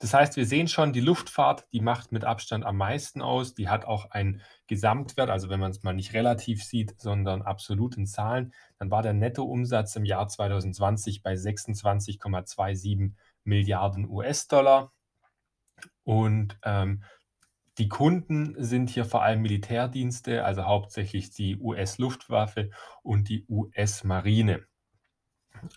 Das heißt, wir sehen schon, die Luftfahrt, die macht mit Abstand am meisten aus. Die hat auch einen Gesamtwert, also wenn man es mal nicht relativ sieht, sondern absolut in Zahlen, dann war der Nettoumsatz im Jahr 2020 bei 26,27 Milliarden US-Dollar. Und ähm, die Kunden sind hier vor allem Militärdienste, also hauptsächlich die US-Luftwaffe und die US-Marine.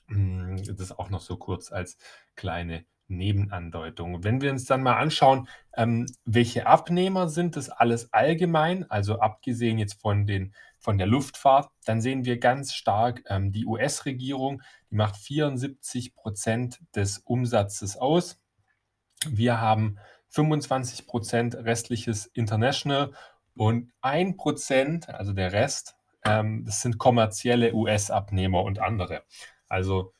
Hm, das ist auch noch so kurz als kleine Nebenandeutung. Wenn wir uns dann mal anschauen, ähm, welche Abnehmer sind das alles allgemein, also abgesehen jetzt von, den, von der Luftfahrt, dann sehen wir ganz stark ähm, die US-Regierung, die macht 74 Prozent des Umsatzes aus. Wir haben 25 Prozent restliches International und 1 Prozent, also der Rest, ähm, das sind kommerzielle US-Abnehmer und andere. Also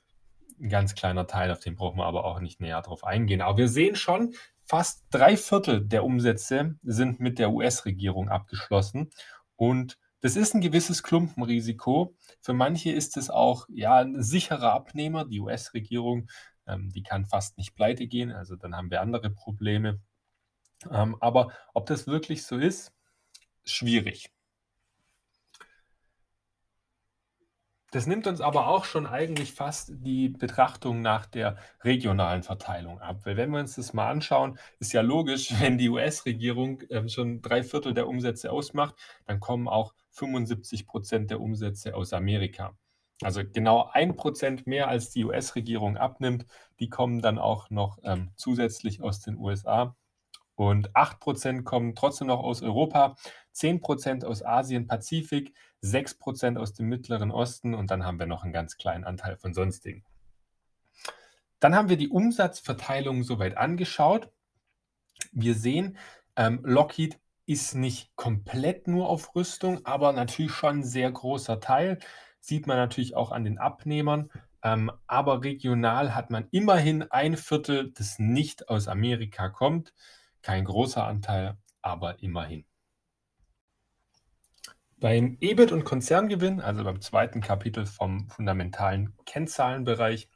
ein ganz kleiner Teil, auf den brauchen wir aber auch nicht näher drauf eingehen. Aber wir sehen schon, fast drei Viertel der Umsätze sind mit der US-Regierung abgeschlossen. Und das ist ein gewisses Klumpenrisiko. Für manche ist es auch ja, ein sicherer Abnehmer. Die US-Regierung, ähm, die kann fast nicht pleite gehen. Also dann haben wir andere Probleme. Ähm, aber ob das wirklich so ist, schwierig. Das nimmt uns aber auch schon eigentlich fast die Betrachtung nach der regionalen Verteilung ab. Weil wenn wir uns das mal anschauen, ist ja logisch, wenn die US-Regierung ähm, schon drei Viertel der Umsätze ausmacht, dann kommen auch 75 Prozent der Umsätze aus Amerika. Also genau ein Prozent mehr als die US-Regierung abnimmt, die kommen dann auch noch ähm, zusätzlich aus den USA. Und 8% kommen trotzdem noch aus Europa, 10% aus Asien, Pazifik, 6% aus dem Mittleren Osten und dann haben wir noch einen ganz kleinen Anteil von sonstigen. Dann haben wir die Umsatzverteilung soweit angeschaut. Wir sehen, ähm, Lockheed ist nicht komplett nur auf Rüstung, aber natürlich schon ein sehr großer Teil. Sieht man natürlich auch an den Abnehmern. Ähm, aber regional hat man immerhin ein Viertel, das nicht aus Amerika kommt. Kein großer Anteil, aber immerhin. Beim EBIT und Konzerngewinn, also beim zweiten Kapitel vom fundamentalen Kennzahlenbereich,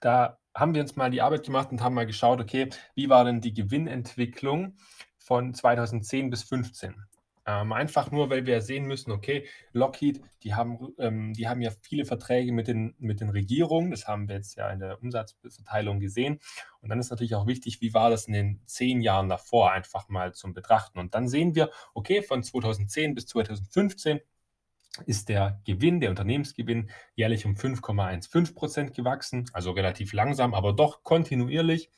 da haben wir uns mal die Arbeit gemacht und haben mal geschaut, okay, wie war denn die Gewinnentwicklung von 2010 bis 2015? Ähm, einfach nur, weil wir sehen müssen, okay, Lockheed, die haben, ähm, die haben ja viele Verträge mit den, mit den Regierungen. Das haben wir jetzt ja in der Umsatzverteilung gesehen. Und dann ist natürlich auch wichtig, wie war das in den zehn Jahren davor einfach mal zum Betrachten. Und dann sehen wir, okay, von 2010 bis 2015 ist der Gewinn, der Unternehmensgewinn jährlich um 5,15 Prozent gewachsen, also relativ langsam, aber doch kontinuierlich.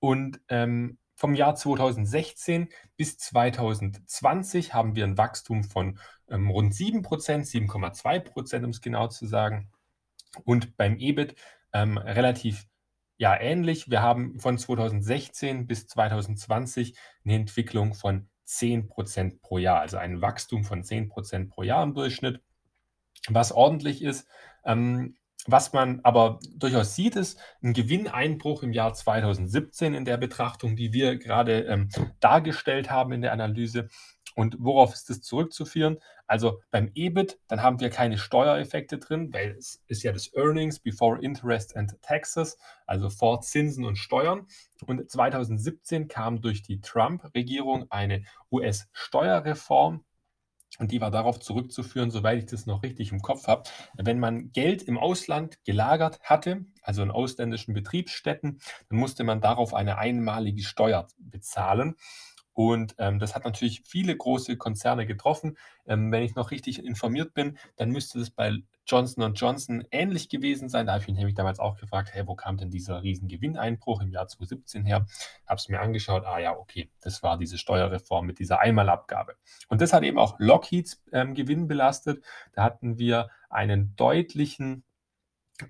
Und ähm, vom Jahr 2016 bis 2020 haben wir ein Wachstum von ähm, rund 7 Prozent, 7,2 Prozent, um es genau zu sagen. Und beim EBIT ähm, relativ ja, ähnlich. Wir haben von 2016 bis 2020 eine Entwicklung von 10 Prozent pro Jahr, also ein Wachstum von 10 Prozent pro Jahr im Durchschnitt, was ordentlich ist. Ähm, was man aber durchaus sieht, ist ein Gewinneinbruch im Jahr 2017 in der Betrachtung, die wir gerade ähm, dargestellt haben in der Analyse. Und worauf ist das zurückzuführen? Also beim EBIT, dann haben wir keine Steuereffekte drin, weil es ist ja das Earnings before Interest and Taxes, also vor Zinsen und Steuern. Und 2017 kam durch die Trump-Regierung eine US-Steuerreform, und die war darauf zurückzuführen, soweit ich das noch richtig im Kopf habe, wenn man Geld im Ausland gelagert hatte, also in ausländischen Betriebsstätten, dann musste man darauf eine einmalige Steuer bezahlen. Und ähm, das hat natürlich viele große Konzerne getroffen. Ähm, wenn ich noch richtig informiert bin, dann müsste das bei Johnson Johnson ähnlich gewesen sein. Da habe ich mich nämlich damals auch gefragt, hey, wo kam denn dieser riesen Gewinneinbruch im Jahr 2017 her? Habe es mir angeschaut, ah ja, okay, das war diese Steuerreform mit dieser Einmalabgabe. Und das hat eben auch Lockheeds ähm, Gewinn belastet. Da hatten wir einen deutlichen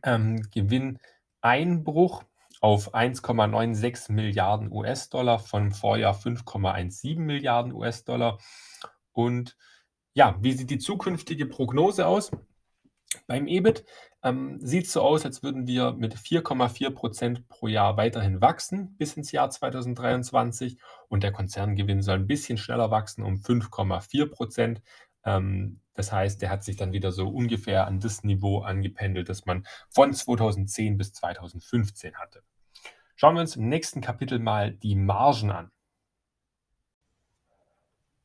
ähm, Gewinneinbruch auf 1,96 Milliarden US-Dollar, von Vorjahr 5,17 Milliarden US-Dollar. Und ja, wie sieht die zukünftige Prognose aus? Beim EBIT ähm, sieht es so aus, als würden wir mit 4,4 Prozent pro Jahr weiterhin wachsen bis ins Jahr 2023 und der Konzerngewinn soll ein bisschen schneller wachsen um 5,4 Prozent. Ähm, das heißt, der hat sich dann wieder so ungefähr an das Niveau angependelt, das man von 2010 bis 2015 hatte. Schauen wir uns im nächsten Kapitel mal die Margen an.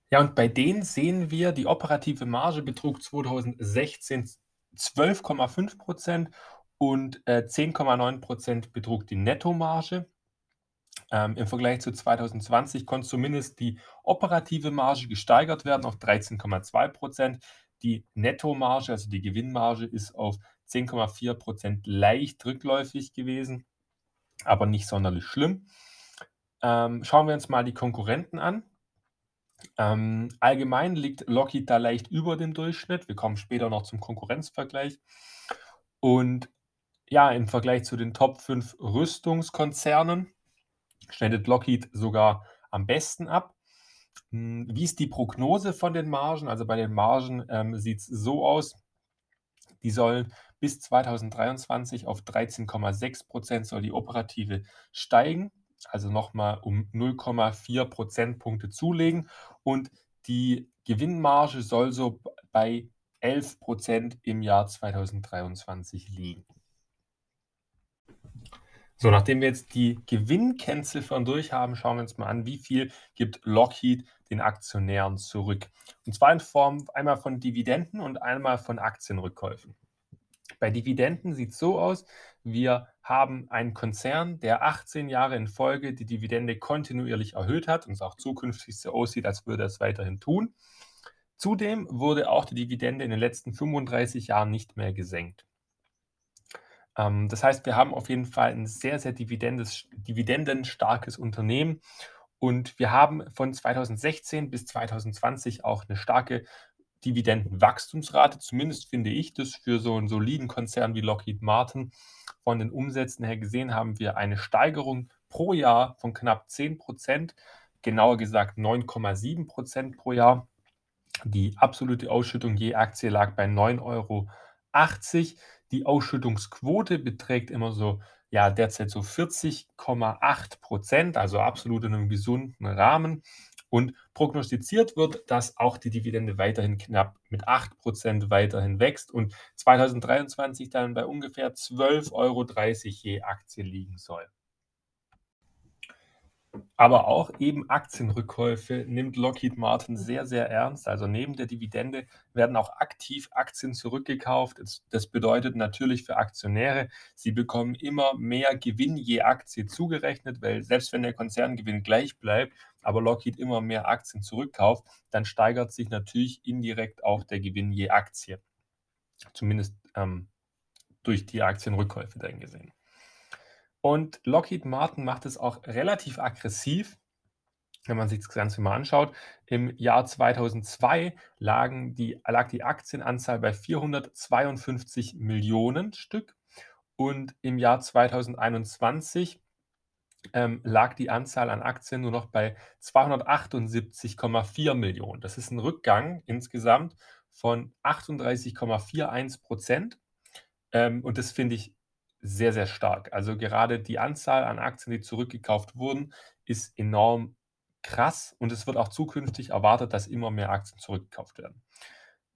Ja, und bei denen sehen wir, die operative Marge betrug 2016 12,5 Prozent und äh, 10,9 Prozent betrug die Nettomarge. Ähm, Im Vergleich zu 2020 konnte zumindest die operative Marge gesteigert werden auf 13,2 Prozent. Die Nettomarge, also die Gewinnmarge, ist auf 10,4 Prozent leicht rückläufig gewesen, aber nicht sonderlich schlimm. Ähm, schauen wir uns mal die Konkurrenten an. Ähm, allgemein liegt Lockheed da leicht über dem Durchschnitt. Wir kommen später noch zum Konkurrenzvergleich. Und ja, im Vergleich zu den Top 5 Rüstungskonzernen schneidet Lockheed sogar am besten ab. Hm, wie ist die Prognose von den Margen? Also bei den Margen ähm, sieht es so aus, die sollen bis 2023 auf 13,6 Prozent soll die operative steigen also nochmal um 0,4 Prozentpunkte zulegen und die Gewinnmarge soll so bei 11 Prozent im Jahr 2023 liegen. So, nachdem wir jetzt die Gewinnkennziffern durch haben, schauen wir uns mal an, wie viel gibt Lockheed den Aktionären zurück. Und zwar in Form einmal von Dividenden und einmal von Aktienrückkäufen. Bei Dividenden sieht es so aus, wir haben einen Konzern, der 18 Jahre in Folge die Dividende kontinuierlich erhöht hat und es auch zukünftig so aussieht, als würde er es weiterhin tun. Zudem wurde auch die Dividende in den letzten 35 Jahren nicht mehr gesenkt. Ähm, das heißt, wir haben auf jeden Fall ein sehr, sehr dividendenstarkes Unternehmen und wir haben von 2016 bis 2020 auch eine starke Dividendenwachstumsrate. Zumindest finde ich das für so einen soliden Konzern wie Lockheed Martin. Von den Umsätzen her gesehen haben wir eine Steigerung pro Jahr von knapp 10 Prozent, genauer gesagt 9,7 Prozent pro Jahr. Die absolute Ausschüttung je Aktie lag bei 9,80 Euro. Die Ausschüttungsquote beträgt immer so, ja, derzeit so 40,8 Prozent, also absolut in einem gesunden Rahmen. Und prognostiziert wird, dass auch die Dividende weiterhin knapp mit 8 Prozent weiterhin wächst und 2023 dann bei ungefähr 12,30 Euro je Aktie liegen soll. Aber auch eben Aktienrückkäufe nimmt Lockheed Martin sehr, sehr ernst. Also neben der Dividende werden auch aktiv Aktien zurückgekauft. Das bedeutet natürlich für Aktionäre, sie bekommen immer mehr Gewinn je Aktie zugerechnet, weil selbst wenn der Konzerngewinn gleich bleibt, aber Lockheed immer mehr Aktien zurückkauft, dann steigert sich natürlich indirekt auch der Gewinn je Aktie. Zumindest ähm, durch die Aktienrückkäufe dann gesehen. Und Lockheed Martin macht es auch relativ aggressiv, wenn man sich das Ganze mal anschaut. Im Jahr 2002 lagen die, lag die Aktienanzahl bei 452 Millionen Stück und im Jahr 2021 ähm, lag die Anzahl an Aktien nur noch bei 278,4 Millionen. Das ist ein Rückgang insgesamt von 38,41 Prozent. Ähm, und das finde ich sehr, sehr stark. Also gerade die Anzahl an Aktien, die zurückgekauft wurden, ist enorm krass und es wird auch zukünftig erwartet, dass immer mehr Aktien zurückgekauft werden.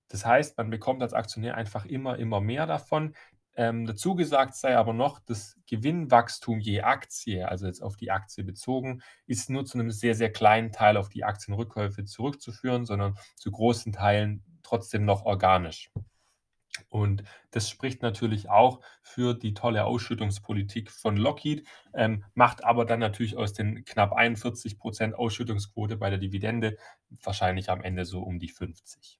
Das heißt, man bekommt als Aktionär einfach immer, immer mehr davon. Ähm, dazu gesagt sei aber noch, das Gewinnwachstum je Aktie, also jetzt auf die Aktie bezogen, ist nur zu einem sehr, sehr kleinen Teil auf die Aktienrückkäufe zurückzuführen, sondern zu großen Teilen trotzdem noch organisch. Und das spricht natürlich auch für die tolle Ausschüttungspolitik von Lockheed, ähm, macht aber dann natürlich aus den knapp 41 Prozent Ausschüttungsquote bei der Dividende wahrscheinlich am Ende so um die 50.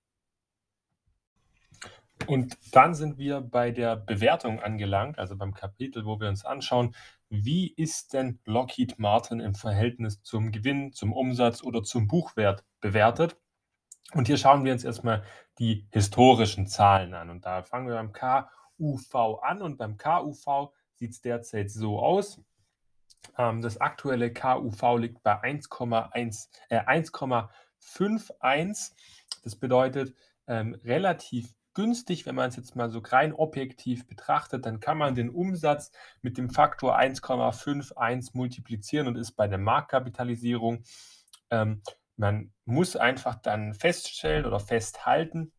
Und dann sind wir bei der Bewertung angelangt, also beim Kapitel, wo wir uns anschauen, wie ist denn Lockheed Martin im Verhältnis zum Gewinn, zum Umsatz oder zum Buchwert bewertet? Und hier schauen wir uns erstmal die historischen Zahlen an. Und da fangen wir beim KUV an. Und beim KUV sieht es derzeit so aus. Ähm, das aktuelle KUV liegt bei 1,1, äh, 1,51. Das bedeutet ähm, relativ günstig, wenn man es jetzt mal so rein objektiv betrachtet, dann kann man den Umsatz mit dem Faktor 1,51 multiplizieren und ist bei der Marktkapitalisierung ähm, man muss einfach dann feststellen oder festhalten,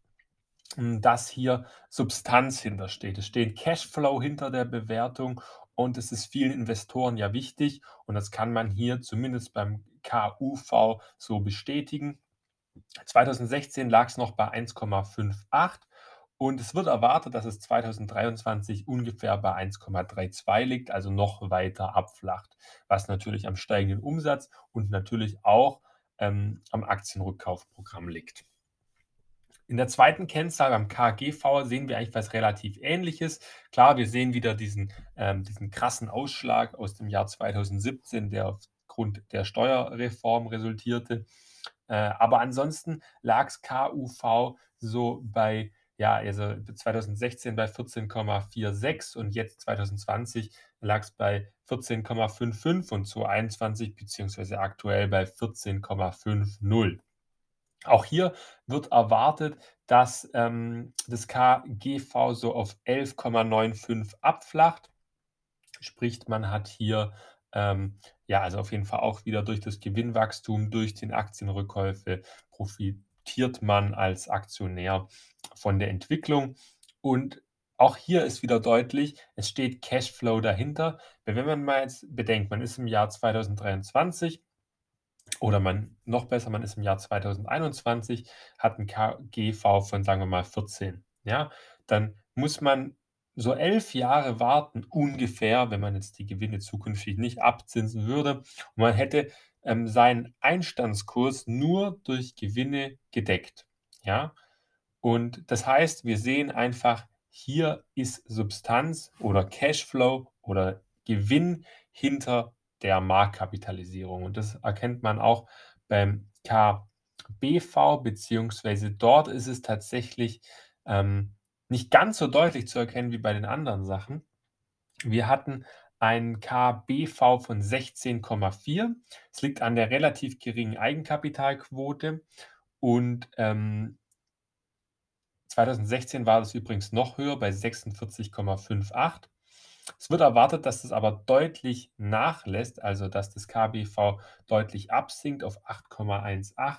hm, dass hier Substanz hintersteht. Es steht Cashflow hinter der Bewertung und es ist vielen Investoren ja wichtig und das kann man hier zumindest beim KUV so bestätigen. 2016 lag es noch bei 1,58 und es wird erwartet, dass es 2023 ungefähr bei 1,32 liegt, also noch weiter abflacht, was natürlich am steigenden Umsatz und natürlich auch ähm, am Aktienrückkaufprogramm liegt. In der zweiten Kennzahl beim KGV sehen wir eigentlich was relativ Ähnliches. Klar, wir sehen wieder diesen, ähm, diesen krassen Ausschlag aus dem Jahr 2017, der aufgrund der Steuerreform resultierte. Äh, aber ansonsten lag es KUV so bei ja, also 2016 bei 14,46 und jetzt 2020 lag es bei 14,55 und 2021 beziehungsweise aktuell bei 14,50. Auch hier wird erwartet, dass ähm, das KGV so auf 11,95 abflacht. Sprich, man hat hier ähm, ja, also auf jeden Fall auch wieder durch das Gewinnwachstum, durch den Aktienrückkäufe profitiert man als Aktionär von der Entwicklung. Und auch hier ist wieder deutlich, es steht Cashflow dahinter. Wenn man mal jetzt bedenkt, man ist im Jahr 2023 oder man noch besser, man ist im Jahr 2021, hat ein KGV von, sagen wir mal, 14. Ja, dann muss man so elf Jahre warten, ungefähr, wenn man jetzt die Gewinne zukünftig nicht abzinsen würde. Und man hätte ähm, seinen Einstandskurs nur durch Gewinne gedeckt. Ja, und das heißt, wir sehen einfach, hier ist Substanz oder Cashflow oder Gewinn hinter der Marktkapitalisierung. Und das erkennt man auch beim KBV, beziehungsweise dort ist es tatsächlich ähm, nicht ganz so deutlich zu erkennen wie bei den anderen Sachen. Wir hatten ein KBV von 16,4. Es liegt an der relativ geringen Eigenkapitalquote und ähm, 2016 war das übrigens noch höher bei 46,58. Es wird erwartet, dass das aber deutlich nachlässt, also dass das KBV deutlich absinkt auf 8,18.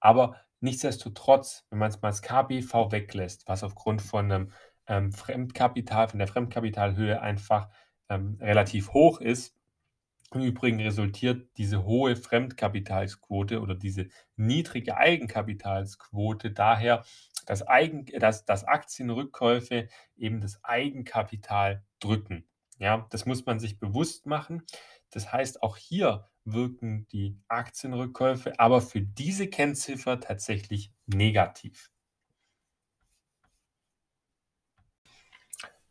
Aber nichtsdestotrotz, wenn man es mal das KBV weglässt, was aufgrund von einem ähm, Fremdkapital, von der Fremdkapitalhöhe einfach ähm, relativ hoch ist, im Übrigen resultiert diese hohe Fremdkapitalsquote oder diese niedrige Eigenkapitalsquote daher, dass, Eigen, dass, dass Aktienrückkäufe eben das Eigenkapital drücken. Ja, das muss man sich bewusst machen. Das heißt, auch hier wirken die Aktienrückkäufe, aber für diese Kennziffer tatsächlich negativ.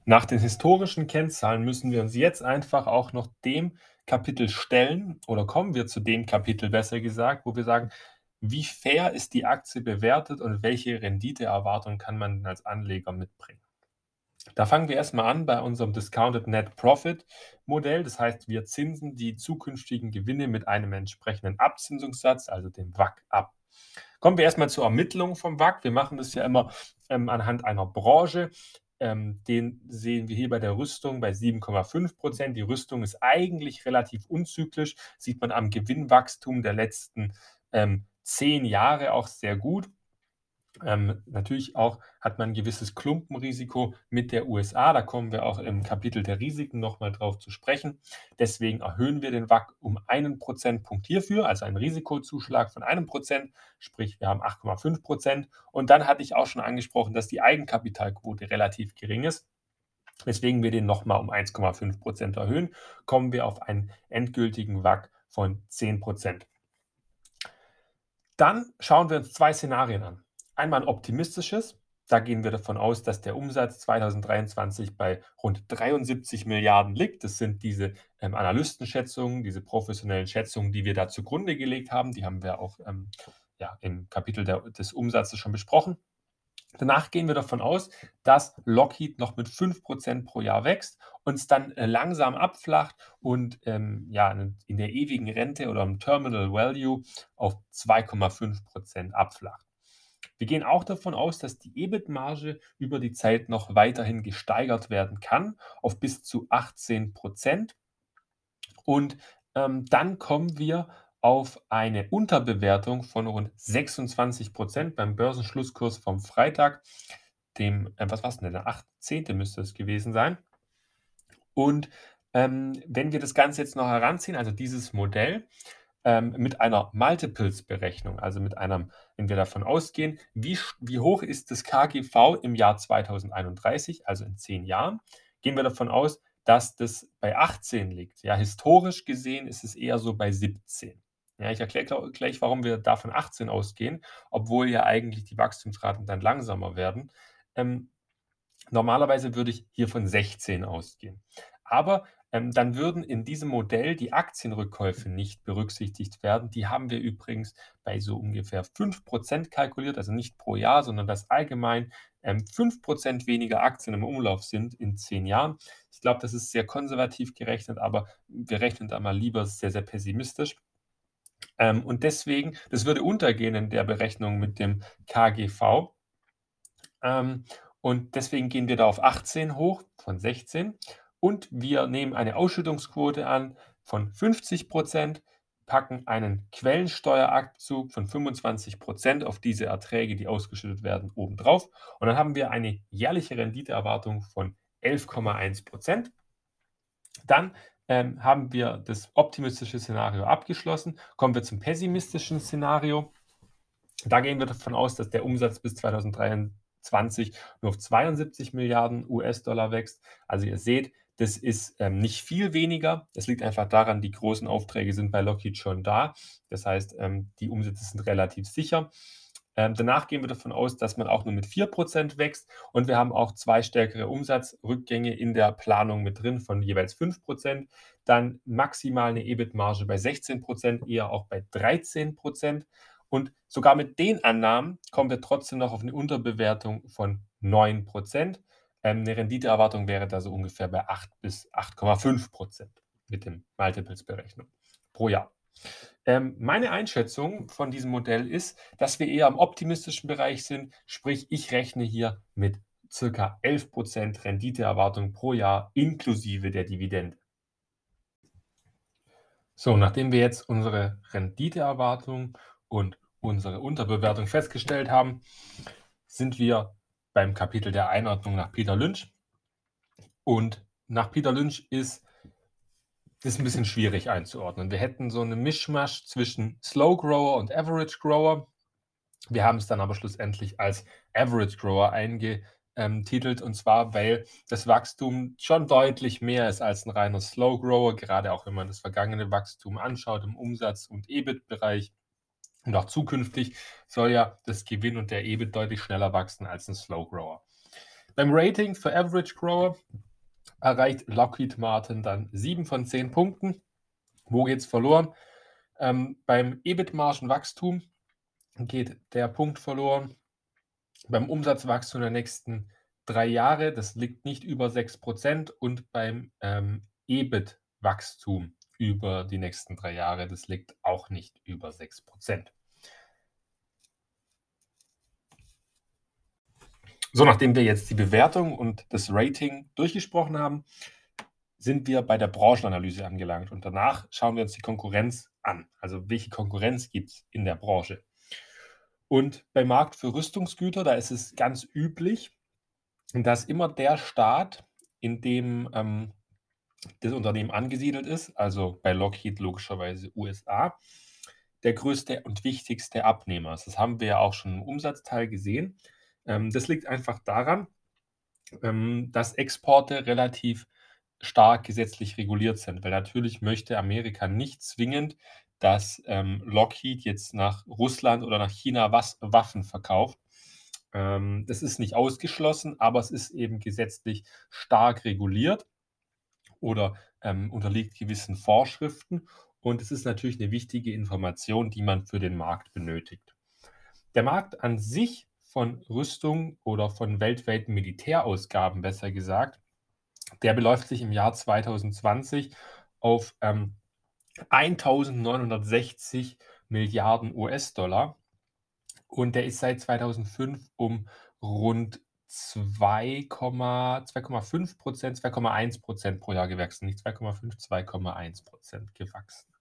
Nach den historischen Kennzahlen müssen wir uns jetzt einfach auch noch dem Kapitel stellen oder kommen wir zu dem Kapitel besser gesagt, wo wir sagen, wie fair ist die Aktie bewertet und welche Renditeerwartung kann man als Anleger mitbringen. Da fangen wir erstmal an bei unserem Discounted Net Profit Modell. Das heißt, wir zinsen die zukünftigen Gewinne mit einem entsprechenden Abzinsungssatz, also dem WAC, ab. Kommen wir erstmal zur Ermittlung vom WAC. Wir machen das ja immer ähm, anhand einer Branche. Ähm, den sehen wir hier bei der Rüstung bei 7,5 Prozent. Die Rüstung ist eigentlich relativ unzyklisch, sieht man am Gewinnwachstum der letzten ähm, zehn Jahre auch sehr gut. Ähm, natürlich auch hat man ein gewisses Klumpenrisiko mit der USA. Da kommen wir auch im Kapitel der Risiken nochmal drauf zu sprechen. Deswegen erhöhen wir den WAC um einen Prozentpunkt hierfür, also einen Risikozuschlag von einem Prozent, sprich wir haben 8,5 Prozent. Und dann hatte ich auch schon angesprochen, dass die Eigenkapitalquote relativ gering ist. Weswegen wir den nochmal um 1,5 Prozent erhöhen, kommen wir auf einen endgültigen WAC von 10 Prozent. Dann schauen wir uns zwei Szenarien an. Einmal ein optimistisches. Da gehen wir davon aus, dass der Umsatz 2023 bei rund 73 Milliarden liegt. Das sind diese ähm, Analystenschätzungen, diese professionellen Schätzungen, die wir da zugrunde gelegt haben. Die haben wir auch ähm, ja, im Kapitel der, des Umsatzes schon besprochen. Danach gehen wir davon aus, dass Lockheed noch mit 5% pro Jahr wächst, uns dann äh, langsam abflacht und ähm, ja, in der ewigen Rente oder im Terminal Value auf 2,5% abflacht. Wir gehen auch davon aus, dass die EBIT-Marge über die Zeit noch weiterhin gesteigert werden kann auf bis zu 18 Prozent. Und ähm, dann kommen wir auf eine Unterbewertung von rund 26 Prozent beim Börsenschlusskurs vom Freitag, dem, äh, was war es denn, der 18. müsste es gewesen sein. Und ähm, wenn wir das Ganze jetzt noch heranziehen, also dieses Modell, ähm, mit einer Multiples-Berechnung, also mit einem, wenn wir davon ausgehen, wie, wie hoch ist das KGV im Jahr 2031, also in zehn Jahren, gehen wir davon aus, dass das bei 18 liegt. Ja, historisch gesehen ist es eher so bei 17. Ja, ich erkläre gleich, warum wir davon 18 ausgehen, obwohl ja eigentlich die Wachstumsraten dann langsamer werden. Ähm, normalerweise würde ich hier von 16 ausgehen. Aber ähm, dann würden in diesem Modell die Aktienrückkäufe nicht berücksichtigt werden. Die haben wir übrigens bei so ungefähr 5% kalkuliert, also nicht pro Jahr, sondern dass allgemein ähm, 5% weniger Aktien im Umlauf sind in zehn Jahren. Ich glaube, das ist sehr konservativ gerechnet, aber wir rechnen da mal lieber sehr, sehr pessimistisch. Ähm, und deswegen, das würde untergehen in der Berechnung mit dem KGV. Ähm, und deswegen gehen wir da auf 18 hoch von 16 und wir nehmen eine Ausschüttungsquote an von 50 Prozent. packen einen Quellensteuerabzug von 25 Prozent auf diese Erträge, die ausgeschüttet werden, obendrauf. Und dann haben wir eine jährliche Renditeerwartung von 11,1 Prozent. Dann ähm, haben wir das optimistische Szenario abgeschlossen. Kommen wir zum pessimistischen Szenario. Da gehen wir davon aus, dass der Umsatz bis 2023 nur auf 72 Milliarden US-Dollar wächst. Also ihr seht, das ist ähm, nicht viel weniger. Das liegt einfach daran, die großen Aufträge sind bei Lockheed schon da. Das heißt, ähm, die Umsätze sind relativ sicher. Ähm, danach gehen wir davon aus, dass man auch nur mit 4% wächst und wir haben auch zwei stärkere Umsatzrückgänge in der Planung mit drin von jeweils 5%. Dann maximal eine EBIT-Marge bei 16%, eher auch bei 13%. Und sogar mit den Annahmen kommen wir trotzdem noch auf eine Unterbewertung von 9%. Ähm, eine Renditeerwartung wäre da so ungefähr bei 8 bis 8,5 Prozent mit dem Multiples-Berechnung pro Jahr. Ähm, meine Einschätzung von diesem Modell ist, dass wir eher am optimistischen Bereich sind, sprich ich rechne hier mit circa 11 Prozent Renditeerwartung pro Jahr inklusive der Dividende. So, nachdem wir jetzt unsere Renditeerwartung und unsere Unterbewertung festgestellt haben, sind wir beim Kapitel der Einordnung nach Peter Lynch. Und nach Peter Lynch ist es ein bisschen schwierig einzuordnen. Wir hätten so eine Mischmasch zwischen Slow Grower und Average Grower. Wir haben es dann aber schlussendlich als Average Grower eingetitelt und zwar, weil das Wachstum schon deutlich mehr ist als ein reiner Slow Grower, gerade auch wenn man das vergangene Wachstum anschaut im Umsatz- und EBIT-Bereich. Und auch zukünftig soll ja das Gewinn und der EBIT deutlich schneller wachsen als ein Slow Grower. Beim Rating für Average Grower erreicht Lockheed Martin dann 7 von 10 Punkten. Wo geht es verloren? Ähm, beim EBIT-Margenwachstum geht der Punkt verloren. Beim Umsatzwachstum der nächsten drei Jahre, das liegt nicht über 6% und beim ähm, EBIT-Wachstum über die nächsten drei Jahre, das liegt auch nicht über 6%. So, nachdem wir jetzt die Bewertung und das Rating durchgesprochen haben, sind wir bei der Branchenanalyse angelangt und danach schauen wir uns die Konkurrenz an. Also welche Konkurrenz gibt es in der Branche? Und beim Markt für Rüstungsgüter, da ist es ganz üblich, dass immer der Staat, in dem ähm, das Unternehmen angesiedelt ist, also bei Lockheed logischerweise USA, der größte und wichtigste Abnehmer ist. Das haben wir ja auch schon im Umsatzteil gesehen. Ähm, das liegt einfach daran, ähm, dass Exporte relativ stark gesetzlich reguliert sind, weil natürlich möchte Amerika nicht zwingend, dass ähm, Lockheed jetzt nach Russland oder nach China was, Waffen verkauft. Ähm, das ist nicht ausgeschlossen, aber es ist eben gesetzlich stark reguliert oder ähm, unterliegt gewissen Vorschriften. Und es ist natürlich eine wichtige Information, die man für den Markt benötigt. Der Markt an sich von Rüstung oder von weltweiten Militärausgaben, besser gesagt, der beläuft sich im Jahr 2020 auf ähm, 1960 Milliarden US-Dollar. Und der ist seit 2005 um rund 2,5 Prozent, 2,1 Prozent pro Jahr gewachsen, nicht 2,5, 2,1 Prozent gewachsen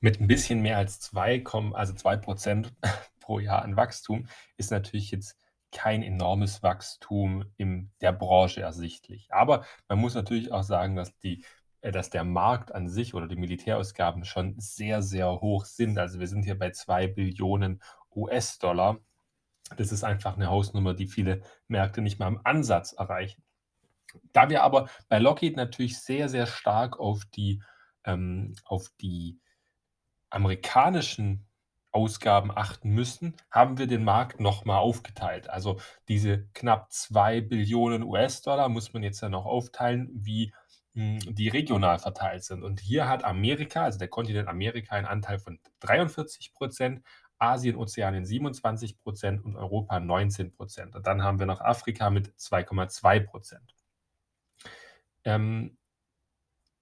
mit ein bisschen mehr als 2, also 2 Prozent pro Jahr an Wachstum ist natürlich jetzt kein enormes Wachstum in der Branche ersichtlich. Aber man muss natürlich auch sagen, dass, die, äh, dass der Markt an sich oder die Militärausgaben schon sehr, sehr hoch sind. Also wir sind hier bei 2 Billionen US-Dollar. Das ist einfach eine Hausnummer, die viele Märkte nicht mal im Ansatz erreichen. Da wir aber bei Lockheed natürlich sehr, sehr stark auf die, ähm, auf die amerikanischen Ausgaben achten müssen, haben wir den Markt nochmal aufgeteilt. Also diese knapp 2 Billionen US-Dollar muss man jetzt ja noch aufteilen, wie hm, die regional verteilt sind. Und hier hat Amerika, also der Kontinent Amerika, einen Anteil von 43 Prozent, Asien, Ozeanien 27 Prozent und Europa 19 Prozent. Und dann haben wir noch Afrika mit 2,2 Prozent. Ähm,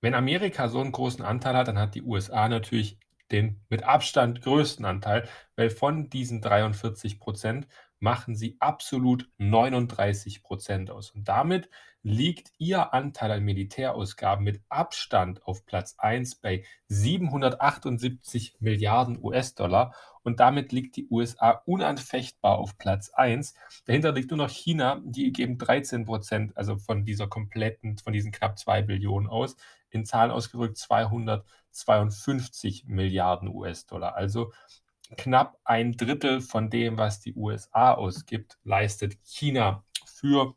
wenn Amerika so einen großen Anteil hat, dann hat die USA natürlich den mit Abstand größten Anteil, weil von diesen 43 Prozent machen sie absolut 39 Prozent aus. Und damit liegt ihr Anteil an Militärausgaben mit Abstand auf Platz 1 bei 778 Milliarden US-Dollar. Und damit liegt die USA unanfechtbar auf Platz 1. Dahinter liegt nur noch China, die geben 13 Prozent, also von dieser kompletten, von diesen knapp 2 Billionen aus. In Zahlen ausgedrückt 252 Milliarden US-Dollar. Also knapp ein Drittel von dem, was die USA ausgibt, leistet China für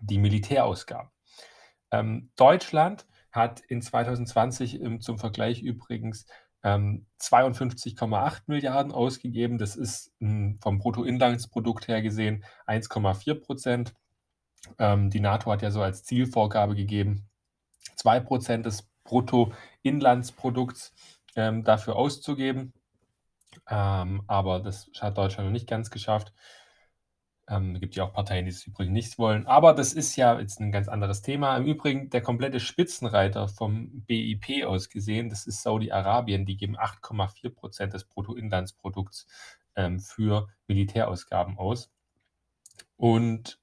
die Militärausgaben. Ähm, Deutschland hat in 2020 ähm, zum Vergleich übrigens ähm, 52,8 Milliarden ausgegeben. Das ist ähm, vom Bruttoinlandsprodukt her gesehen 1,4 Prozent. Ähm, die NATO hat ja so als Zielvorgabe gegeben, 2 Prozent des Bruttoinlandsprodukts ähm, dafür auszugeben. Ähm, aber das hat Deutschland noch nicht ganz geschafft. Ähm, gibt ja auch Parteien, die es übrigens nicht wollen. Aber das ist ja jetzt ein ganz anderes Thema. Im Übrigen, der komplette Spitzenreiter vom BIP aus gesehen, das ist Saudi-Arabien. Die geben 8,4 Prozent des Bruttoinlandsprodukts ähm, für Militärausgaben aus. Und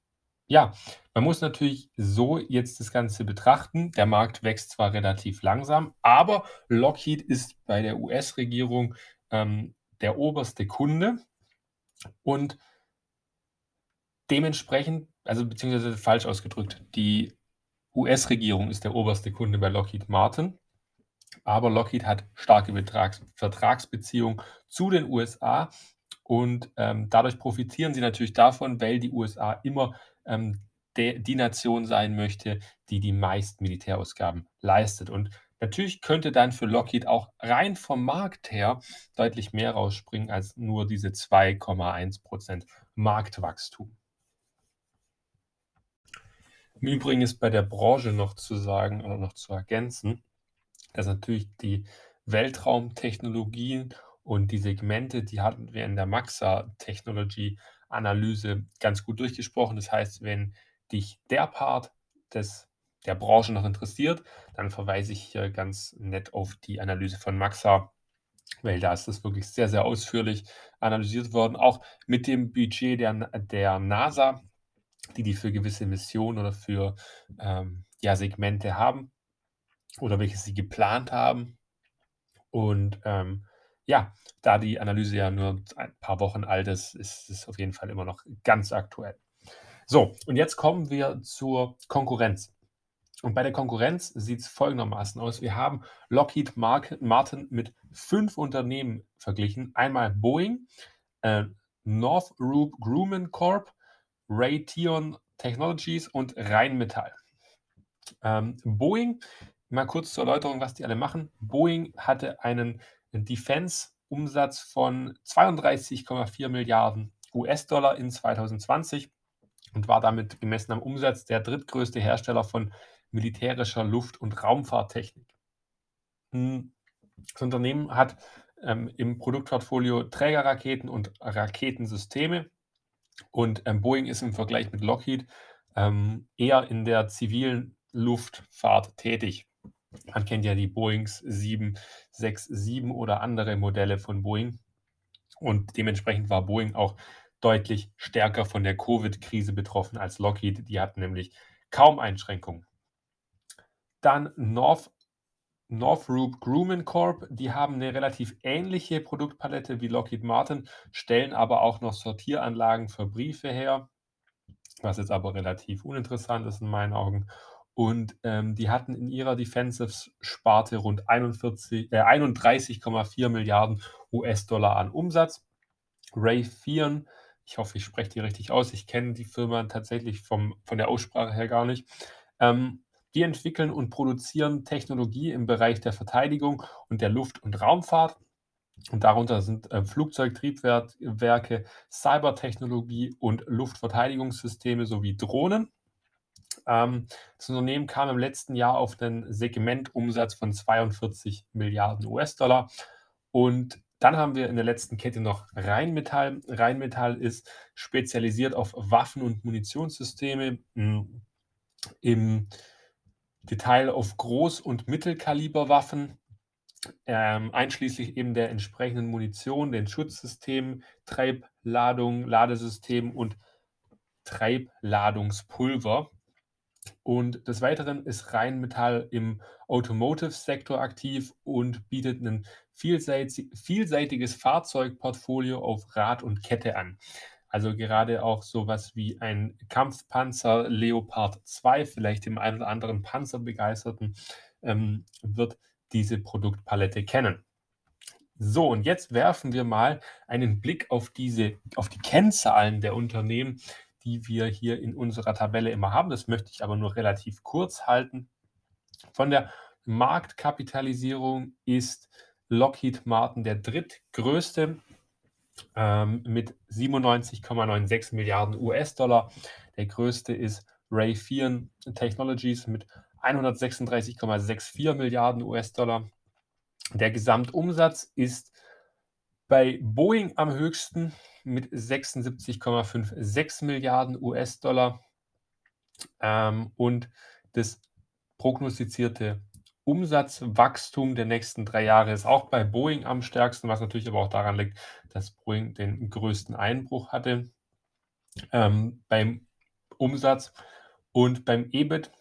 ja, man muss natürlich so jetzt das Ganze betrachten. Der Markt wächst zwar relativ langsam, aber Lockheed ist bei der US-Regierung ähm, der oberste Kunde. Und dementsprechend, also beziehungsweise falsch ausgedrückt, die US-Regierung ist der oberste Kunde bei Lockheed Martin, aber Lockheed hat starke Betrags Vertragsbeziehungen zu den USA und ähm, dadurch profitieren sie natürlich davon, weil die USA immer ähm, die Nation sein möchte, die die meisten Militärausgaben leistet. Und Natürlich könnte dann für Lockheed auch rein vom Markt her deutlich mehr rausspringen als nur diese 2,1% Marktwachstum. Im Übrigen ist bei der Branche noch zu sagen oder noch zu ergänzen, dass natürlich die Weltraumtechnologien und die Segmente, die hatten wir in der Maxa Technology Analyse ganz gut durchgesprochen. Das heißt, wenn dich der Part des der Branche noch interessiert, dann verweise ich hier ganz nett auf die Analyse von Maxa, weil da ist das wirklich sehr, sehr ausführlich analysiert worden, auch mit dem Budget der, der NASA, die die für gewisse Missionen oder für ähm, ja, Segmente haben oder welche sie geplant haben. Und ähm, ja, da die Analyse ja nur ein paar Wochen alt ist, ist es auf jeden Fall immer noch ganz aktuell. So, und jetzt kommen wir zur Konkurrenz. Und bei der Konkurrenz sieht es folgendermaßen aus. Wir haben Lockheed Martin mit fünf Unternehmen verglichen. Einmal Boeing, äh, Northrop Grumman Corp, Raytheon Technologies und Rheinmetall. Ähm, Boeing, mal kurz zur Erläuterung, was die alle machen. Boeing hatte einen Defense-Umsatz von 32,4 Milliarden US-Dollar in 2020 und war damit gemessen am Umsatz der drittgrößte Hersteller von militärischer Luft- und Raumfahrttechnik. Hm, das Unternehmen hat ähm, im Produktportfolio Trägerraketen und Raketensysteme und ähm, Boeing ist im Vergleich mit Lockheed ähm, eher in der zivilen Luftfahrt tätig. Man kennt ja die Boeings 767 oder andere Modelle von Boeing und dementsprechend war Boeing auch deutlich stärker von der Covid-Krise betroffen als Lockheed. Die hatten nämlich kaum Einschränkungen. Dann North, Northrop Grumman Corp, die haben eine relativ ähnliche Produktpalette wie Lockheed Martin, stellen aber auch noch Sortieranlagen für Briefe her, was jetzt aber relativ uninteressant ist in meinen Augen. Und ähm, die hatten in ihrer Defensive-Sparte rund äh, 31,4 Milliarden US-Dollar an Umsatz. Raytheon, ich hoffe, ich spreche die richtig aus. Ich kenne die Firma tatsächlich vom, von der Aussprache her gar nicht. Ähm, die entwickeln und produzieren Technologie im Bereich der Verteidigung und der Luft- und Raumfahrt. Und darunter sind äh, Flugzeugtriebwerke, Cybertechnologie und Luftverteidigungssysteme sowie Drohnen. Ähm, das Unternehmen kam im letzten Jahr auf den Segmentumsatz von 42 Milliarden US-Dollar. Und dann haben wir in der letzten Kette noch Rheinmetall. Rheinmetall ist spezialisiert auf Waffen- und Munitionssysteme. Hm, Im Detail auf Groß- und Mittelkaliberwaffen ähm, einschließlich eben der entsprechenden Munition, den Schutzsystemen, Treibladung, Ladesystem und Treibladungspulver. Und des Weiteren ist Rheinmetall im Automotive-Sektor aktiv und bietet ein vielseitiges Fahrzeugportfolio auf Rad und Kette an. Also gerade auch sowas wie ein Kampfpanzer Leopard 2, vielleicht dem einen oder anderen Panzerbegeisterten, ähm, wird diese Produktpalette kennen. So, und jetzt werfen wir mal einen Blick auf diese, auf die Kennzahlen der Unternehmen, die wir hier in unserer Tabelle immer haben. Das möchte ich aber nur relativ kurz halten. Von der Marktkapitalisierung ist Lockheed Martin der drittgrößte ähm, mit 97,96 Milliarden US-Dollar. Der größte ist Raytheon Technologies mit 136,64 Milliarden US-Dollar. Der Gesamtumsatz ist bei Boeing am höchsten mit 76,56 Milliarden US-Dollar. Ähm, und das prognostizierte Umsatzwachstum der nächsten drei Jahre ist auch bei Boeing am stärksten, was natürlich aber auch daran liegt, dass Boeing den größten Einbruch hatte ähm, beim Umsatz. Und beim EBIT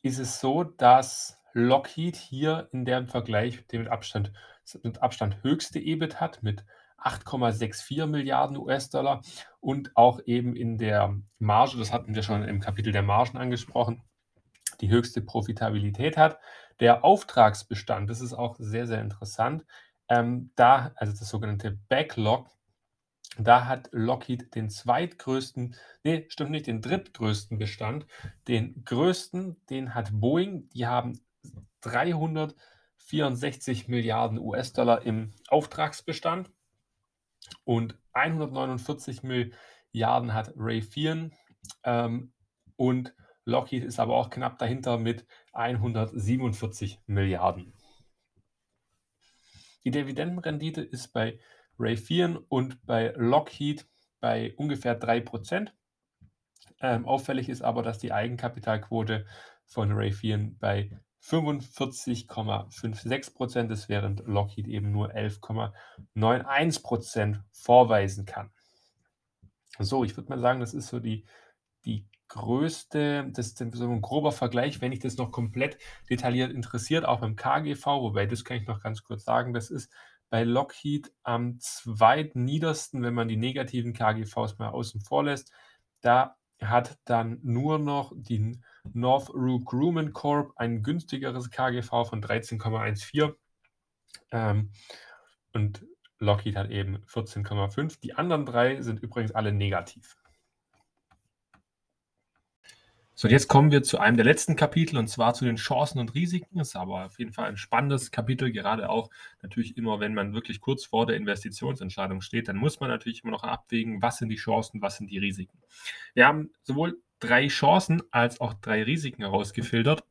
ist es so, dass Lockheed hier in dem Vergleich den mit Abstand, mit Abstand höchste EBIT hat mit 8,64 Milliarden US-Dollar und auch eben in der Marge, das hatten wir schon im Kapitel der Margen angesprochen, die höchste Profitabilität hat. Der Auftragsbestand, das ist auch sehr, sehr interessant. Ähm, da, also das sogenannte Backlog, da hat Lockheed den zweitgrößten, nee, stimmt nicht, den drittgrößten Bestand. Den größten, den hat Boeing. Die haben 364 Milliarden US-Dollar im Auftragsbestand und 149 Milliarden hat Raytheon ähm, und Lockheed ist aber auch knapp dahinter mit 147 Milliarden. Die Dividendenrendite ist bei Raytheon und bei Lockheed bei ungefähr 3%. Ähm, auffällig ist aber, dass die Eigenkapitalquote von Raytheon bei 45,56% ist, während Lockheed eben nur 11,91% vorweisen kann. So, ich würde mal sagen, das ist so die, die größte, das ist so ein grober Vergleich, wenn ich das noch komplett detailliert interessiert, auch beim KGV, wobei das kann ich noch ganz kurz sagen, das ist bei Lockheed am zweitniedersten, wenn man die negativen KGVs mal außen vor lässt. Da hat dann nur noch die Northrop Grumman Corp ein günstigeres KGV von 13,14 ähm, und Lockheed hat eben 14,5. Die anderen drei sind übrigens alle negativ. So, jetzt kommen wir zu einem der letzten Kapitel und zwar zu den Chancen und Risiken. Das ist aber auf jeden Fall ein spannendes Kapitel, gerade auch natürlich immer, wenn man wirklich kurz vor der Investitionsentscheidung steht, dann muss man natürlich immer noch abwägen, was sind die Chancen, was sind die Risiken. Wir haben sowohl drei Chancen als auch drei Risiken herausgefiltert.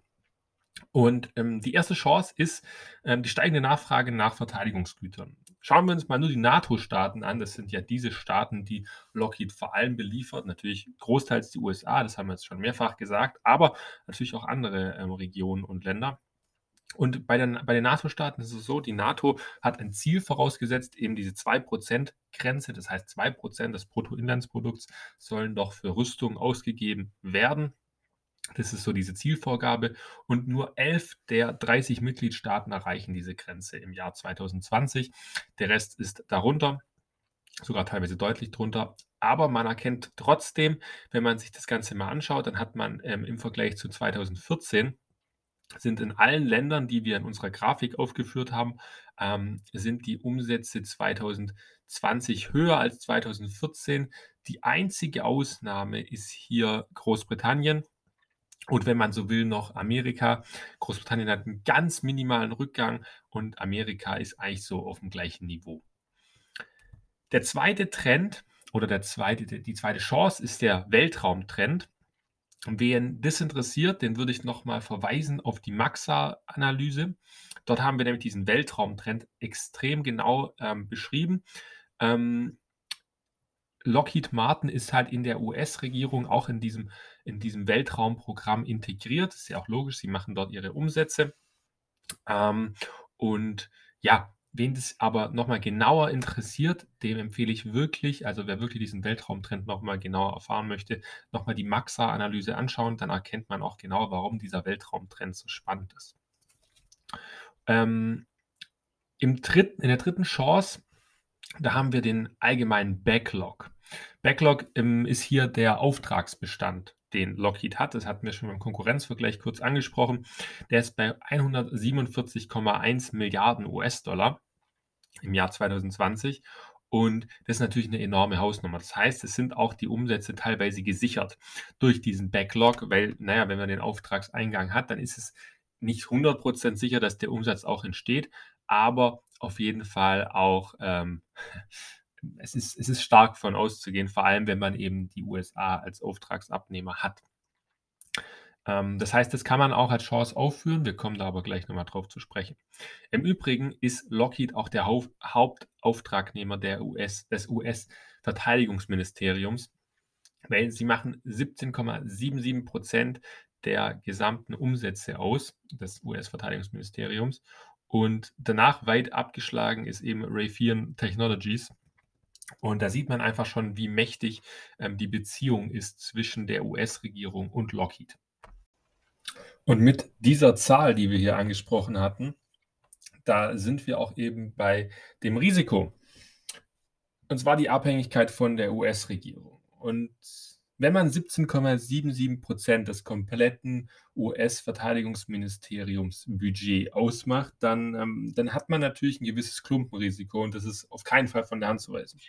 Und ähm, die erste Chance ist ähm, die steigende Nachfrage nach Verteidigungsgütern. Schauen wir uns mal nur die NATO-Staaten an. Das sind ja diese Staaten, die Lockheed vor allem beliefert. Natürlich großteils die USA, das haben wir jetzt schon mehrfach gesagt, aber natürlich auch andere ähm, Regionen und Länder. Und bei den, bei den NATO-Staaten ist es so, die NATO hat ein Ziel vorausgesetzt, eben diese 2%-Grenze, das heißt 2% des Bruttoinlandsprodukts sollen doch für Rüstung ausgegeben werden. Das ist so diese Zielvorgabe. Und nur elf der 30 Mitgliedstaaten erreichen diese Grenze im Jahr 2020. Der Rest ist darunter, sogar teilweise deutlich drunter. Aber man erkennt trotzdem, wenn man sich das Ganze mal anschaut, dann hat man ähm, im Vergleich zu 2014 sind in allen Ländern, die wir in unserer Grafik aufgeführt haben, ähm, sind die Umsätze 2020 höher als 2014. Die einzige Ausnahme ist hier Großbritannien. Und wenn man so will, noch Amerika. Großbritannien hat einen ganz minimalen Rückgang und Amerika ist eigentlich so auf dem gleichen Niveau. Der zweite Trend oder der zweite, die zweite Chance ist der Weltraumtrend. Wen das interessiert, den würde ich nochmal verweisen auf die Maxa-Analyse. Dort haben wir nämlich diesen Weltraumtrend extrem genau ähm, beschrieben. Ähm, Lockheed Martin ist halt in der US-Regierung auch in diesem, in diesem Weltraumprogramm integriert. Das ist ja auch logisch, sie machen dort ihre Umsätze. Ähm, Und ja, wen das aber nochmal genauer interessiert, dem empfehle ich wirklich, also wer wirklich diesen Weltraumtrend nochmal genauer erfahren möchte, nochmal die Maxa-Analyse anschauen. Dann erkennt man auch genau, warum dieser Weltraumtrend so spannend ist. Ähm, im dritten, in der dritten Chance, da haben wir den allgemeinen Backlog. Backlog ähm, ist hier der Auftragsbestand, den Lockheed hat. Das hatten wir schon beim Konkurrenzvergleich kurz angesprochen. Der ist bei 147,1 Milliarden US-Dollar im Jahr 2020. Und das ist natürlich eine enorme Hausnummer. Das heißt, es sind auch die Umsätze teilweise gesichert durch diesen Backlog, weil, naja, wenn man den Auftragseingang hat, dann ist es nicht 100% sicher, dass der Umsatz auch entsteht, aber auf jeden Fall auch, ähm, es, ist, es ist stark von auszugehen, vor allem wenn man eben die USA als Auftragsabnehmer hat. Ähm, das heißt, das kann man auch als Chance aufführen. Wir kommen da aber gleich nochmal drauf zu sprechen. Im Übrigen ist Lockheed auch der Haupt Hauptauftragnehmer der US, des US-Verteidigungsministeriums, weil sie machen 17,77 Prozent der gesamten Umsätze aus des US-Verteidigungsministeriums. Und danach weit abgeschlagen ist eben Raytheon Technologies. Und da sieht man einfach schon, wie mächtig ähm, die Beziehung ist zwischen der US-Regierung und Lockheed. Und mit dieser Zahl, die wir hier angesprochen hatten, da sind wir auch eben bei dem Risiko. Und zwar die Abhängigkeit von der US-Regierung. Und wenn man 17,77 Prozent des kompletten US-Verteidigungsministeriums Budget ausmacht, dann, ähm, dann hat man natürlich ein gewisses Klumpenrisiko und das ist auf keinen Fall von der Hand zu weisen.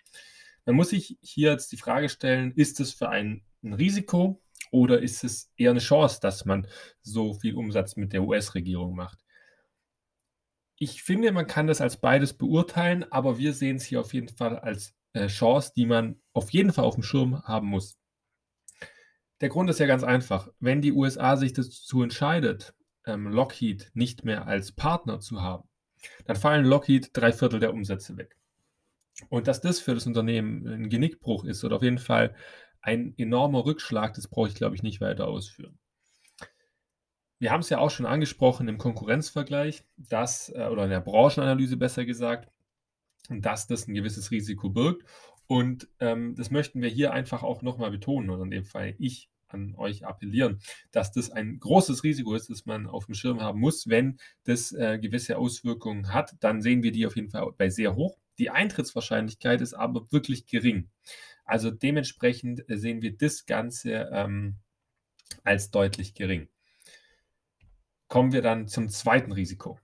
Man muss sich hier jetzt die Frage stellen, ist es für ein, ein Risiko oder ist es eher eine Chance, dass man so viel Umsatz mit der US-Regierung macht? Ich finde, man kann das als beides beurteilen, aber wir sehen es hier auf jeden Fall als äh, Chance, die man auf jeden Fall auf dem Schirm haben muss. Der Grund ist ja ganz einfach. Wenn die USA sich dazu entscheidet, ähm, Lockheed nicht mehr als Partner zu haben, dann fallen Lockheed drei Viertel der Umsätze weg. Und dass das für das Unternehmen ein Genickbruch ist oder auf jeden Fall ein enormer Rückschlag, das brauche ich, glaube ich, nicht weiter ausführen. Wir haben es ja auch schon angesprochen im Konkurrenzvergleich, dass, äh, oder in der Branchenanalyse besser gesagt, dass das ein gewisses Risiko birgt. Und ähm, das möchten wir hier einfach auch nochmal betonen, oder in dem Fall ich an euch appellieren, dass das ein großes Risiko ist, das man auf dem Schirm haben muss. Wenn das äh, gewisse Auswirkungen hat, dann sehen wir die auf jeden Fall bei sehr hoch. Die Eintrittswahrscheinlichkeit ist aber wirklich gering. Also dementsprechend äh, sehen wir das Ganze ähm, als deutlich gering. Kommen wir dann zum zweiten Risiko.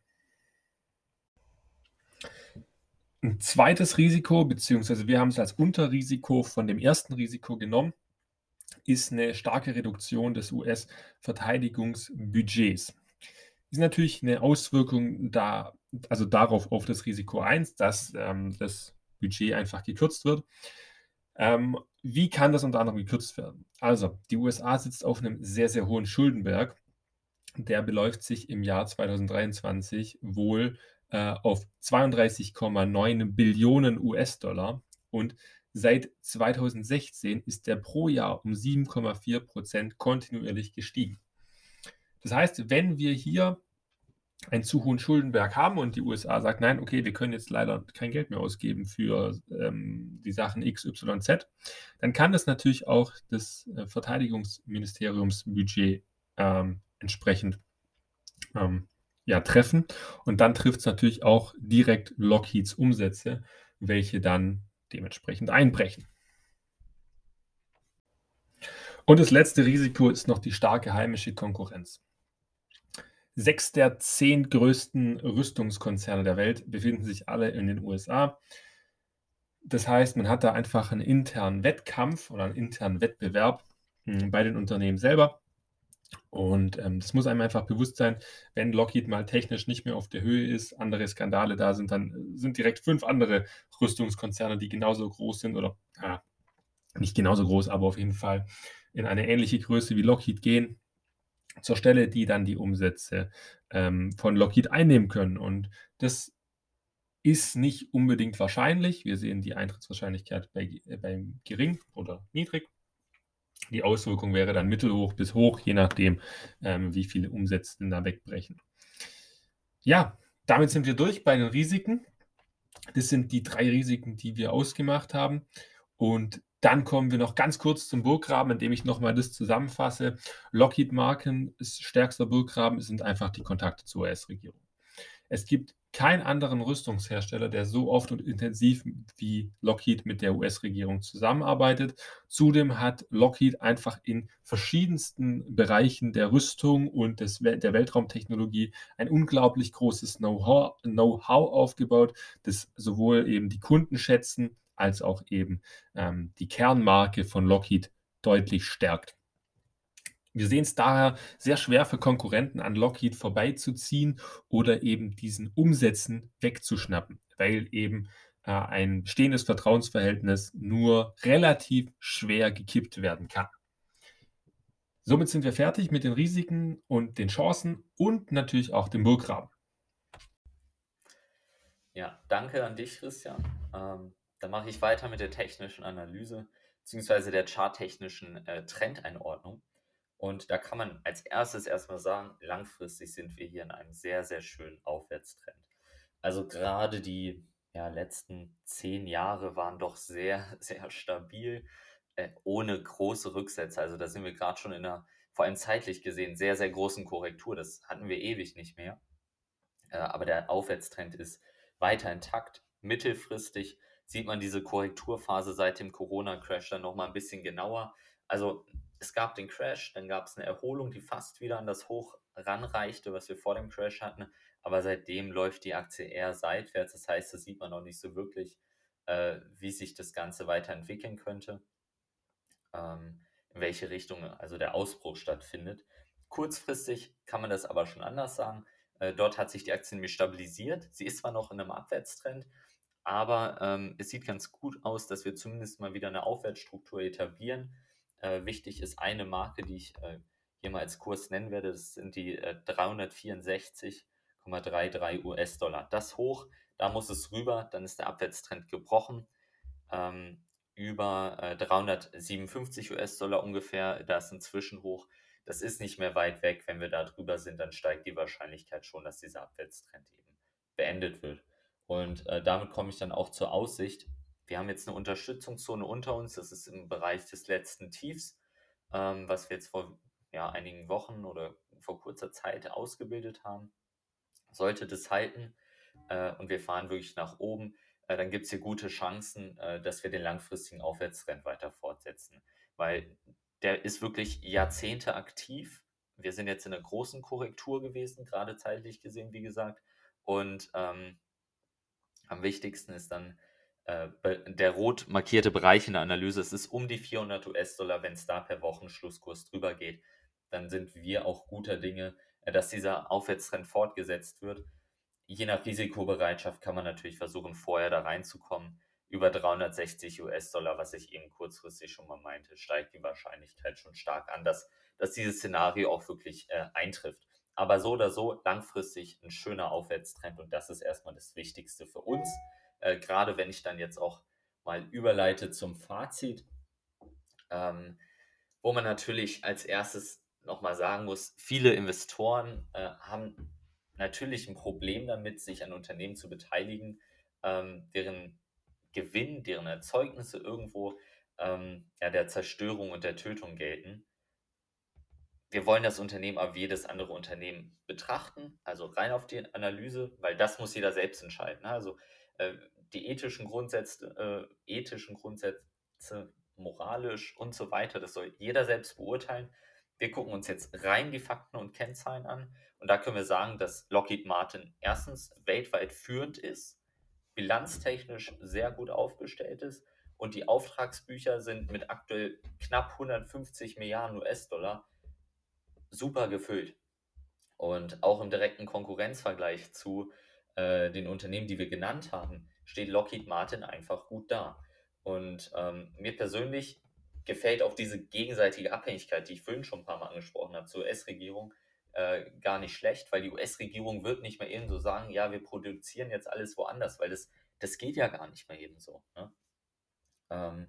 Ein zweites Risiko, beziehungsweise wir haben es als Unterrisiko von dem ersten Risiko genommen, ist eine starke Reduktion des US-Verteidigungsbudgets. Ist natürlich eine Auswirkung da, also darauf auf das Risiko 1, dass ähm, das Budget einfach gekürzt wird. Ähm, wie kann das unter anderem gekürzt werden? Also, die USA sitzt auf einem sehr, sehr hohen Schuldenberg. Der beläuft sich im Jahr 2023 wohl äh, auf 32,9 Billionen US-Dollar und seit 2016 ist der pro Jahr um 7,4 Prozent kontinuierlich gestiegen. Das heißt, wenn wir hier einen zu hohen Schuldenberg haben und die USA sagt, nein, okay, wir können jetzt leider kein Geld mehr ausgeben für ähm, die Sachen X, Y, Z, dann kann das natürlich auch das äh, Verteidigungsministeriumsbudget ähm, entsprechend ähm, ja, treffen. Und dann trifft es natürlich auch direkt Lockheeds Umsätze, welche dann dementsprechend einbrechen. Und das letzte Risiko ist noch die starke heimische Konkurrenz. Sechs der zehn größten Rüstungskonzerne der Welt befinden sich alle in den USA. Das heißt, man hat da einfach einen internen Wettkampf oder einen internen Wettbewerb hm, bei den Unternehmen selber. Und ähm, das muss einem einfach bewusst sein, wenn Lockheed mal technisch nicht mehr auf der Höhe ist, andere Skandale da sind, dann äh, sind direkt fünf andere Rüstungskonzerne, die genauso groß sind oder ja, nicht genauso groß, aber auf jeden Fall in eine ähnliche Größe wie Lockheed gehen, zur Stelle, die dann die Umsätze ähm, von Lockheed einnehmen können. Und das ist nicht unbedingt wahrscheinlich. Wir sehen die Eintrittswahrscheinlichkeit bei, äh, beim gering oder niedrig. Die Auswirkung wäre dann mittelhoch bis hoch, je nachdem, ähm, wie viele Umsätze da wegbrechen. Ja, damit sind wir durch bei den Risiken. Das sind die drei Risiken, die wir ausgemacht haben. Und dann kommen wir noch ganz kurz zum Burggraben, indem ich nochmal das zusammenfasse. Lockheed Marken ist stärkster Burggraben, sind einfach die Kontakte zur US-Regierung. Es gibt keinen anderen Rüstungshersteller, der so oft und intensiv wie Lockheed mit der US-Regierung zusammenarbeitet. Zudem hat Lockheed einfach in verschiedensten Bereichen der Rüstung und des, der Weltraumtechnologie ein unglaublich großes Know-how Know aufgebaut, das sowohl eben die Kunden schätzen, als auch eben ähm, die Kernmarke von Lockheed deutlich stärkt. Wir sehen es daher sehr schwer für Konkurrenten an Lockheed vorbeizuziehen oder eben diesen Umsätzen wegzuschnappen, weil eben äh, ein stehendes Vertrauensverhältnis nur relativ schwer gekippt werden kann. Somit sind wir fertig mit den Risiken und den Chancen und natürlich auch dem Burggraben. Ja, danke an dich, Christian. Ähm, dann mache ich weiter mit der technischen Analyse bzw. der charttechnischen äh, Trendeinordnung. Und da kann man als erstes erstmal sagen, langfristig sind wir hier in einem sehr, sehr schönen Aufwärtstrend. Also gerade die ja, letzten zehn Jahre waren doch sehr, sehr stabil, äh, ohne große Rücksätze. Also da sind wir gerade schon in einer, vor allem zeitlich gesehen, sehr, sehr großen Korrektur. Das hatten wir ewig nicht mehr. Äh, aber der Aufwärtstrend ist weiter intakt. Mittelfristig sieht man diese Korrekturphase seit dem Corona-Crash dann nochmal ein bisschen genauer. Also es gab den Crash, dann gab es eine Erholung, die fast wieder an das Hoch ranreichte, was wir vor dem Crash hatten. Aber seitdem läuft die Aktie eher seitwärts. Das heißt, da sieht man noch nicht so wirklich, äh, wie sich das Ganze weiterentwickeln könnte, ähm, in welche Richtung also der Ausbruch stattfindet. Kurzfristig kann man das aber schon anders sagen. Äh, dort hat sich die Aktie nämlich stabilisiert. Sie ist zwar noch in einem Abwärtstrend, aber ähm, es sieht ganz gut aus, dass wir zumindest mal wieder eine Aufwärtsstruktur etablieren. Äh, wichtig ist eine Marke, die ich äh, hier mal als Kurs nennen werde. Das sind die äh, 364,33 US-Dollar. Das hoch, da muss es rüber, dann ist der Abwärtstrend gebrochen. Ähm, über äh, 357 US-Dollar ungefähr, da ist ein Zwischenhoch. Das ist nicht mehr weit weg. Wenn wir da drüber sind, dann steigt die Wahrscheinlichkeit schon, dass dieser Abwärtstrend eben beendet wird. Und äh, damit komme ich dann auch zur Aussicht wir haben jetzt eine Unterstützungszone unter uns, das ist im Bereich des letzten Tiefs, ähm, was wir jetzt vor ja, einigen Wochen oder vor kurzer Zeit ausgebildet haben. Sollte das halten äh, und wir fahren wirklich nach oben, äh, dann gibt es hier gute Chancen, äh, dass wir den langfristigen Aufwärtstrend weiter fortsetzen, weil der ist wirklich Jahrzehnte aktiv. Wir sind jetzt in einer großen Korrektur gewesen, gerade zeitlich gesehen, wie gesagt. Und ähm, am wichtigsten ist dann, der rot markierte Bereich in der Analyse, es ist um die 400 US-Dollar, wenn es da per Wochenschlusskurs drüber geht, dann sind wir auch guter Dinge, äh, dass dieser Aufwärtstrend fortgesetzt wird. Je nach Risikobereitschaft kann man natürlich versuchen, vorher da reinzukommen. Über 360 US-Dollar, was ich eben kurzfristig schon mal meinte, steigt die Wahrscheinlichkeit schon stark an, dass, dass dieses Szenario auch wirklich äh, eintrifft. Aber so oder so langfristig ein schöner Aufwärtstrend und das ist erstmal das Wichtigste für uns äh, gerade wenn ich dann jetzt auch mal überleite zum Fazit, ähm, wo man natürlich als erstes nochmal sagen muss, viele Investoren äh, haben natürlich ein Problem damit, sich an Unternehmen zu beteiligen, ähm, deren Gewinn, deren Erzeugnisse irgendwo ähm, ja, der Zerstörung und der Tötung gelten. Wir wollen das Unternehmen aber wie jedes andere Unternehmen betrachten, also rein auf die Analyse, weil das muss jeder selbst entscheiden. Ne? Also äh, die ethischen Grundsätze, äh, ethischen Grundsätze, moralisch und so weiter, das soll jeder selbst beurteilen. Wir gucken uns jetzt rein die Fakten und Kennzahlen an und da können wir sagen, dass Lockheed Martin erstens weltweit führend ist, bilanztechnisch sehr gut aufgestellt ist und die Auftragsbücher sind mit aktuell knapp 150 Milliarden US-Dollar super gefüllt. Und auch im direkten Konkurrenzvergleich zu äh, den Unternehmen, die wir genannt haben, steht Lockheed Martin einfach gut da. Und ähm, mir persönlich gefällt auch diese gegenseitige Abhängigkeit, die ich vorhin schon ein paar Mal angesprochen habe, zur US-Regierung, äh, gar nicht schlecht, weil die US-Regierung wird nicht mehr eben so sagen, ja, wir produzieren jetzt alles woanders, weil das, das geht ja gar nicht mehr eben so. Ne? Ähm,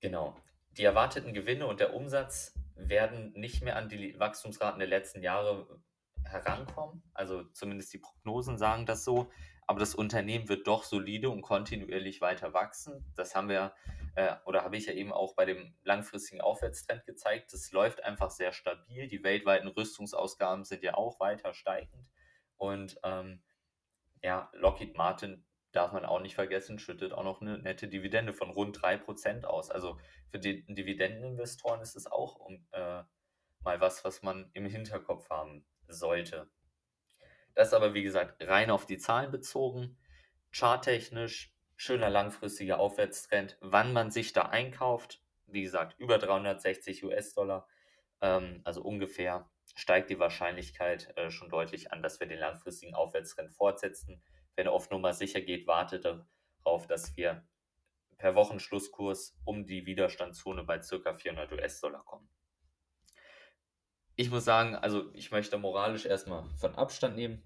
genau. Die erwarteten Gewinne und der Umsatz werden nicht mehr an die Wachstumsraten der letzten Jahre herankommen. Also zumindest die Prognosen sagen das so. Aber das Unternehmen wird doch solide und kontinuierlich weiter wachsen. Das haben wir äh, oder habe ich ja eben auch bei dem langfristigen Aufwärtstrend gezeigt. Das läuft einfach sehr stabil. Die weltweiten Rüstungsausgaben sind ja auch weiter steigend. Und ähm, ja, Lockheed Martin darf man auch nicht vergessen, schüttet auch noch eine nette Dividende von rund 3% aus. Also für die Dividendeninvestoren ist es auch um, äh, mal was, was man im Hinterkopf haben sollte. Das aber, wie gesagt, rein auf die Zahlen bezogen. Charttechnisch, schöner langfristiger Aufwärtstrend. Wann man sich da einkauft, wie gesagt, über 360 US-Dollar, ähm, also ungefähr, steigt die Wahrscheinlichkeit äh, schon deutlich an, dass wir den langfristigen Aufwärtstrend fortsetzen. Wenn er auf Nummer sicher geht, wartet darauf, dass wir per Wochenschlusskurs um die Widerstandszone bei ca. 400 US-Dollar kommen ich muss sagen, also ich möchte moralisch erstmal von Abstand nehmen,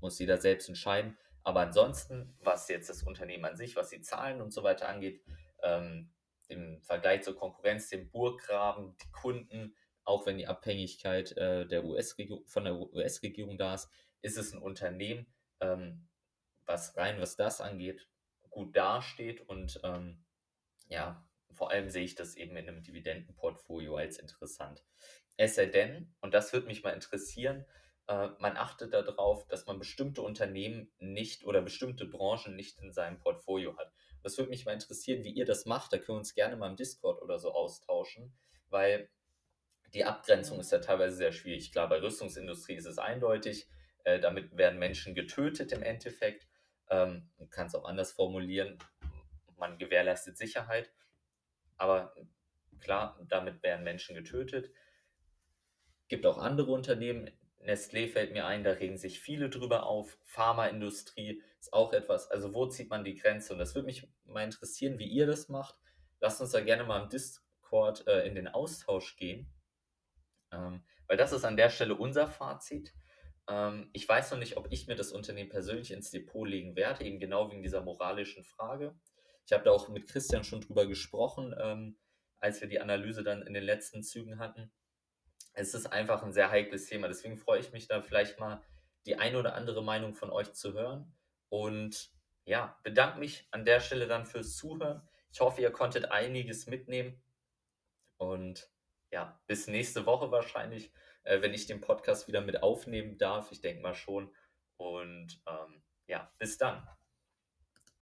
muss jeder selbst entscheiden. Aber ansonsten, was jetzt das Unternehmen an sich, was die Zahlen und so weiter angeht, ähm, im Vergleich zur Konkurrenz, dem Burggraben, die Kunden, auch wenn die Abhängigkeit äh, der US von der US-Regierung da ist, ist es ein Unternehmen, ähm, was rein, was das angeht, gut dasteht und ähm, ja, vor allem sehe ich das eben in einem Dividendenportfolio als interessant. Es sei denn, und das würde mich mal interessieren, äh, man achtet darauf, dass man bestimmte Unternehmen nicht oder bestimmte Branchen nicht in seinem Portfolio hat. Das würde mich mal interessieren, wie ihr das macht. Da können wir uns gerne mal im Discord oder so austauschen, weil die Abgrenzung ist ja teilweise sehr schwierig. Klar, bei Rüstungsindustrie ist es eindeutig. Äh, damit werden Menschen getötet im Endeffekt. Ähm, man kann es auch anders formulieren. Man gewährleistet Sicherheit. Aber klar, damit werden Menschen getötet gibt auch andere Unternehmen. Nestlé fällt mir ein, da regen sich viele drüber auf. Pharmaindustrie ist auch etwas. Also wo zieht man die Grenze? Und das würde mich mal interessieren, wie ihr das macht. Lasst uns da gerne mal im Discord äh, in den Austausch gehen. Ähm, weil das ist an der Stelle unser Fazit. Ähm, ich weiß noch nicht, ob ich mir das Unternehmen persönlich ins Depot legen werde, eben genau wegen dieser moralischen Frage. Ich habe da auch mit Christian schon drüber gesprochen, ähm, als wir die Analyse dann in den letzten Zügen hatten es ist einfach ein sehr heikles Thema. Deswegen freue ich mich da vielleicht mal die eine oder andere Meinung von euch zu hören. Und ja, bedanke mich an der Stelle dann fürs Zuhören. Ich hoffe, ihr konntet einiges mitnehmen. Und ja, bis nächste Woche wahrscheinlich, äh, wenn ich den Podcast wieder mit aufnehmen darf. Ich denke mal schon. Und ähm, ja, bis dann.